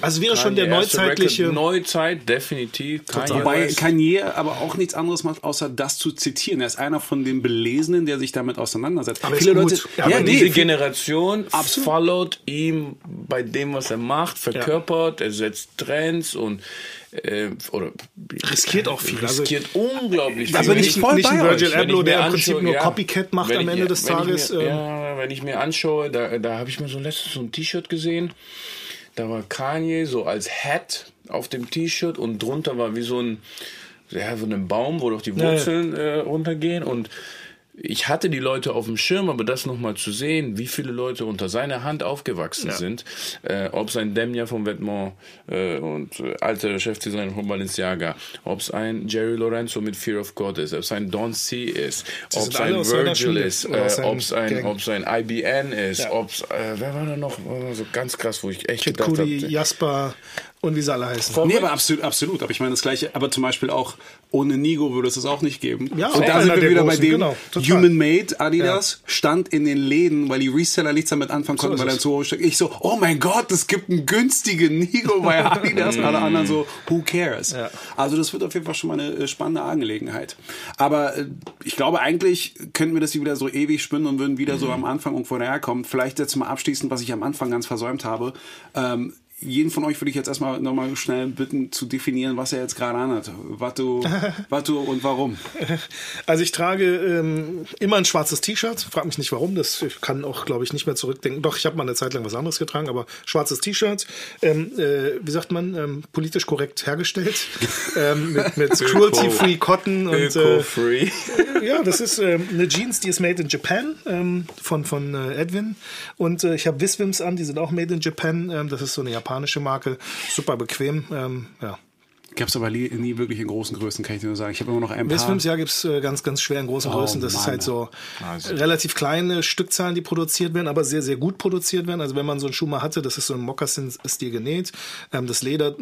also wäre schon der neuzeitliche. Neuzeit, definitiv. Kanye Wobei Kanye aber auch nichts anderes macht, außer das zu zitieren. Er ist einer von den Belesenen, der sich damit auseinandersetzt. Aber viele Leute. Ja, ja, diese Generation absolut. followt ihm bei dem, was er macht, verkörpert, ja. er setzt Trends und äh, oder riskiert auch viel. Riskiert also, unglaublich viel. Also nicht, nicht ein Virgil Abloh, der im Prinzip nur ja, Copycat macht am Ende des Tages. Mir, ähm, ja, wenn ich mir anschaue, da, da habe ich mir so letztens so ein T-Shirt gesehen da war Kanye so als Hat auf dem T-Shirt und drunter war wie so ein, ja, so ein Baum, wo doch die Wurzeln. Äh, runtergehen und ich hatte die Leute auf dem Schirm, aber das nochmal zu sehen, wie viele Leute unter seiner Hand aufgewachsen ja. sind, äh, ob es ein Demja vom Vetements äh, und äh, alter Chefdesigner von Balenciaga, ob es ein Jerry Lorenzo mit Fear of God ist, ob es ein Don C ist, ob es ein Virgil ist, äh, ob es ein, ob's ein IBN ist, ja. ob es, äh, wer war da noch, war so ganz krass, wo ich echt Kid gedacht habe. Jasper, und wie sie alle heißen. Nee, aber absolut, absolut. Aber ich meine das Gleiche. Aber zum Beispiel auch ohne Nigo würde es das auch nicht geben. Ja, und da sind wir der wieder bei großen, dem genau. Human Made Adidas stand in den Läden, weil die Reseller nichts damit anfangen konnten, ist weil er zu hoch. Ich so, oh mein Gott, es gibt einen günstigen Nigo bei (laughs) Adidas. und alle anderen so, who cares? Ja. Also das wird auf jeden Fall schon mal eine äh, spannende Angelegenheit. Aber äh, ich glaube, eigentlich könnten wir das hier wieder so ewig spinnen und würden wieder so am Anfang irgendwo herkommen. Vielleicht jetzt mal abschließend, was ich am Anfang ganz versäumt habe. Ähm, jeden von euch würde ich jetzt erstmal nochmal schnell bitten zu definieren, was er jetzt gerade anhat. Was du, (laughs) was du und warum. Also ich trage ähm, immer ein schwarzes T-Shirt. Frag mich nicht warum. Das kann auch, glaube ich, nicht mehr zurückdenken. Doch, ich habe mal eine Zeit lang was anderes getragen, aber schwarzes T-Shirt. Ähm, äh, wie sagt man? Ähm, politisch korrekt hergestellt. (laughs) ähm, mit mit Cruelty-Free Cotton und äh, Öko-free. (laughs) ja, das ist ähm, eine Jeans, die ist made in Japan ähm, von, von äh, Edwin. Und äh, ich habe Wiswims an, die sind auch made in Japan. Ähm, das ist so eine japanische Marke. Super bequem. Ähm, ja. Gab's aber nie, nie wirklich in großen Größen, kann ich dir nur sagen. Ich habe immer noch ein paar. Wiswims, ja, gibt's äh, ganz, ganz schwer in großen Oh, Größen. Das ist Mann. halt so Also. relativ kleine Stückzahlen, die produziert werden, aber sehr, sehr gut produziert werden. Also wenn man so einen Schuh mal hatte, das ist so ein Moccasin-Stil genäht. Ähm, das Leder,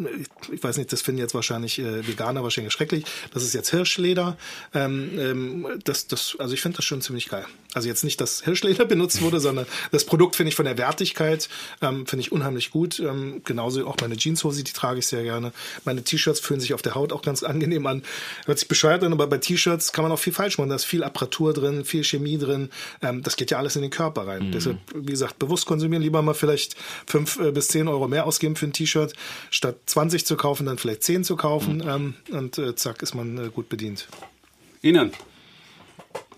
ich weiß nicht, das finden jetzt wahrscheinlich äh, Veganer wahrscheinlich schrecklich. Das ist jetzt Hirschleder. Ähm, ähm, das, das, also ich finde das schon ziemlich geil. Also jetzt nicht, dass Hirschleder (laughs) benutzt wurde, sondern das Produkt finde ich von der Wertigkeit, finde ich unheimlich gut. Genauso auch meine Jeanshose, die trage ich sehr gerne. Meine T-Shirts fühlen sich auf der Haut auch ganz angenehm an. Hört sich bescheuert an, aber bei T-Shirts kann man auch viel falsch machen. Da ist viel Apparatur drin, viel Chemie drin. Ähm, das geht ja alles in den Körper rein. Deshalb, wie gesagt, bewusst konsumieren, lieber mal vielleicht fünf äh, bis zehn Euro mehr ausgeben für ein T-Shirt, statt 20 zu kaufen, dann vielleicht 10 zu kaufen. Ähm, und äh, zack, ist man äh, gut bedient. Ihnen.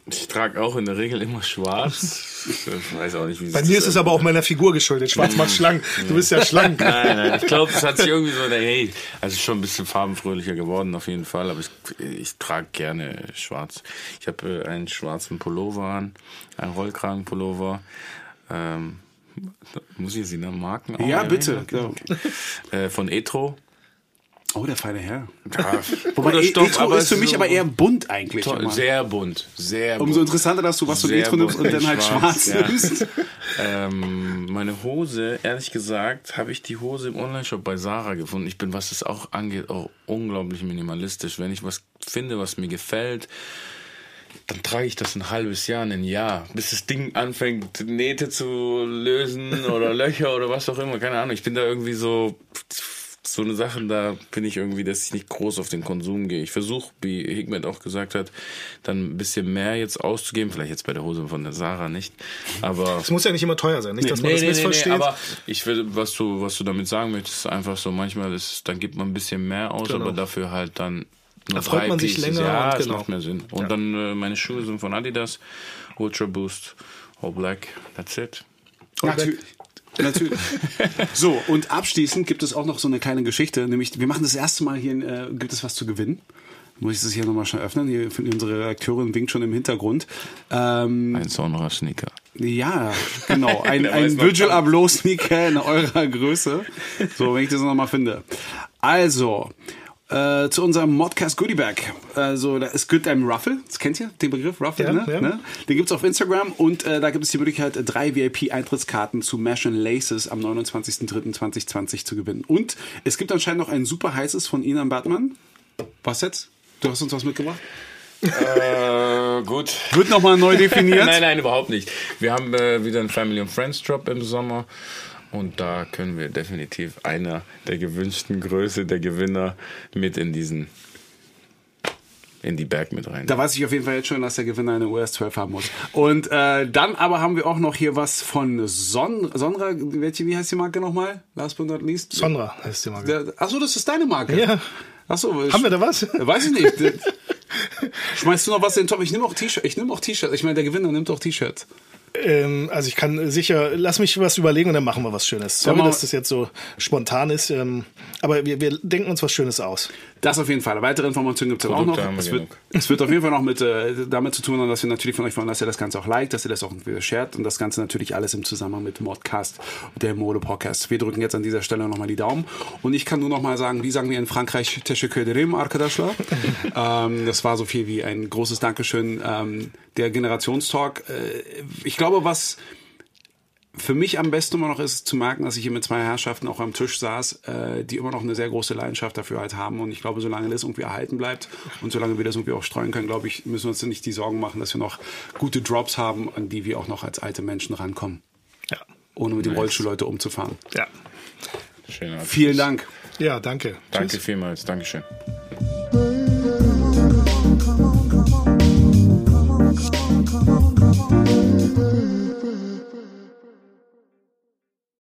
Ich trage auch in der Regel immer schwarz. Ich weiß auch nicht, wie Bei mir ist es aber auch meiner Figur geschuldet. Schwarz macht schlank. Du bist ja schlank. (laughs) Nein, nein, ich glaube, es hat sich irgendwie so, hey, also schon ein bisschen farbenfröhlicher geworden auf jeden Fall, aber ich, ich trage gerne schwarz. Ich habe äh, einen schwarzen Pullover an, einen Rollkragenpullover. Ähm, muss ich jetzt die Marken auch Ja, bitte. Okay, okay. Äh, von Etro. Oh, der feine Herr. Ja, (laughs) Wobei e Stoff, Etro aber ist für mich so aber eher bunt eigentlich. toll, sehr bunt, sehr Umso bunt. interessanter, dass du was von Etro nimmst und dann halt schwarz, ja. nimmst. Ähm, meine Hose, ehrlich gesagt, habe ich die Hose im Onlineshop bei Sarah gefunden. Ich bin, was das auch angeht, auch unglaublich minimalistisch. Wenn ich was finde, was mir gefällt, dann trage ich das ein halbes Jahr, ein Jahr, bis das Ding anfängt, Nähte zu lösen oder (laughs) Löcher oder was auch immer. Keine Ahnung. Ich bin da irgendwie so, so eine Sache, da bin ich irgendwie, dass ich nicht groß auf den Konsum gehe. Ich versuche, wie Higmet auch gesagt hat, dann ein bisschen mehr jetzt auszugeben. Vielleicht jetzt bei der Hose von der Sarah nicht. Aber Es muss ja nicht immer teuer sein. Nicht, dass man das missversteht. aber ich will, was du, was du damit sagen möchtest, ist einfach so, manchmal ist, dann gibt man ein bisschen mehr aus, Genau. aber dafür halt dann nur Da freut man sich Pieces. länger Ja, und es genau. macht mehr Sinn. Und dann äh, meine Schuhe sind von Adidas, Ultra Boost, All Black, that's it. Natürlich. Natürlich. (laughs) So, und abschließend gibt es auch noch so eine kleine Geschichte, nämlich wir machen das erste Mal hier, äh, gibt es was zu gewinnen. Muss ich das hier nochmal schnell öffnen? Hier, unsere Redakteurin winkt schon im Hintergrund. Ähm, Ein Sonra Sneaker. ja, genau. (laughs) Ein, ein Virgil Abloh Sneaker in eurer Größe. So, wenn ich das nochmal finde. Also, äh, zu unserem Modcast Goodie Bag. Also, da ist gibt ein Ruffle. Das kennt ihr, den Begriff Ruffle, Ja, ne? ja. ne? Den gibt's auf Instagram und äh, da gibt es die Möglichkeit, drei VIP-Eintrittskarten zu Mash and Laces am 29.03.2020 zu gewinnen. Und es gibt anscheinend noch ein super heißes von Inan Batman. Was jetzt? Du hast uns was mitgebracht? Äh, gut. Wird nochmal neu definiert. (laughs) Nein, nein, überhaupt nicht. Wir haben äh, wieder einen Family and Friends Drop im Sommer. Und da können wir definitiv einer der gewünschten Größe der Gewinner mit in diesen in die Bag mit rein. Da weiß ich auf jeden Fall jetzt schon, dass der Gewinner eine US 12 haben muss. Und äh, dann aber haben wir auch noch hier was von Son Sonra. Welche, wie heißt die Marke nochmal? Last but not least. Sonra heißt die Marke. Der- Achso, das ist deine Marke. Ja. Achso, Haben wir da was? (laughs) Weiß ich nicht. (laughs) Schmeißt du noch was in den Top? Ich nehme auch T-Shirt. Ich nehme auch T-Shirt. Ich meine, der Gewinner nimmt auch T-Shirts. Ähm, also ich kann sicher, lass mich was überlegen und dann machen wir was Schönes. Sorry, dass das jetzt so spontan ist, ähm, aber wir, wir denken uns was Schönes aus. Das auf jeden Fall. Weitere Informationen gibt es auch noch. Es wird, es wird auf jeden Fall noch mit äh, damit zu tun haben, dass wir natürlich von euch wollen, dass ihr das Ganze auch liked, dass ihr das auch wieder shared und das Ganze natürlich alles im Zusammenhang mit Modcast, der Mode-Podcast. Wir drücken jetzt an dieser Stelle nochmal die Daumen und ich kann nur nochmal sagen, wie sagen wir in Frankreich, Teşekkür ederim arkadaşlar. ähm, das war so viel wie ein großes Dankeschön. Ähm, der Generationstalk, äh, ich glaube, was für mich am besten immer noch ist zu merken, dass ich hier mit zwei Herrschaften auch am Tisch saß, äh, die immer noch eine sehr große Leidenschaft dafür halt haben. Und ich glaube, solange das irgendwie erhalten bleibt und solange wir das irgendwie auch streuen können, glaube ich, müssen wir uns nicht die Sorgen machen, dass wir noch gute Drops haben, an die wir auch noch als alte Menschen rankommen. Ja. Ohne mit dem Rollstuhl-Leute umzufahren. Ja. Schöner Vielen Dank. Ja, danke. Danke Tschüss. vielmals. Dankeschön.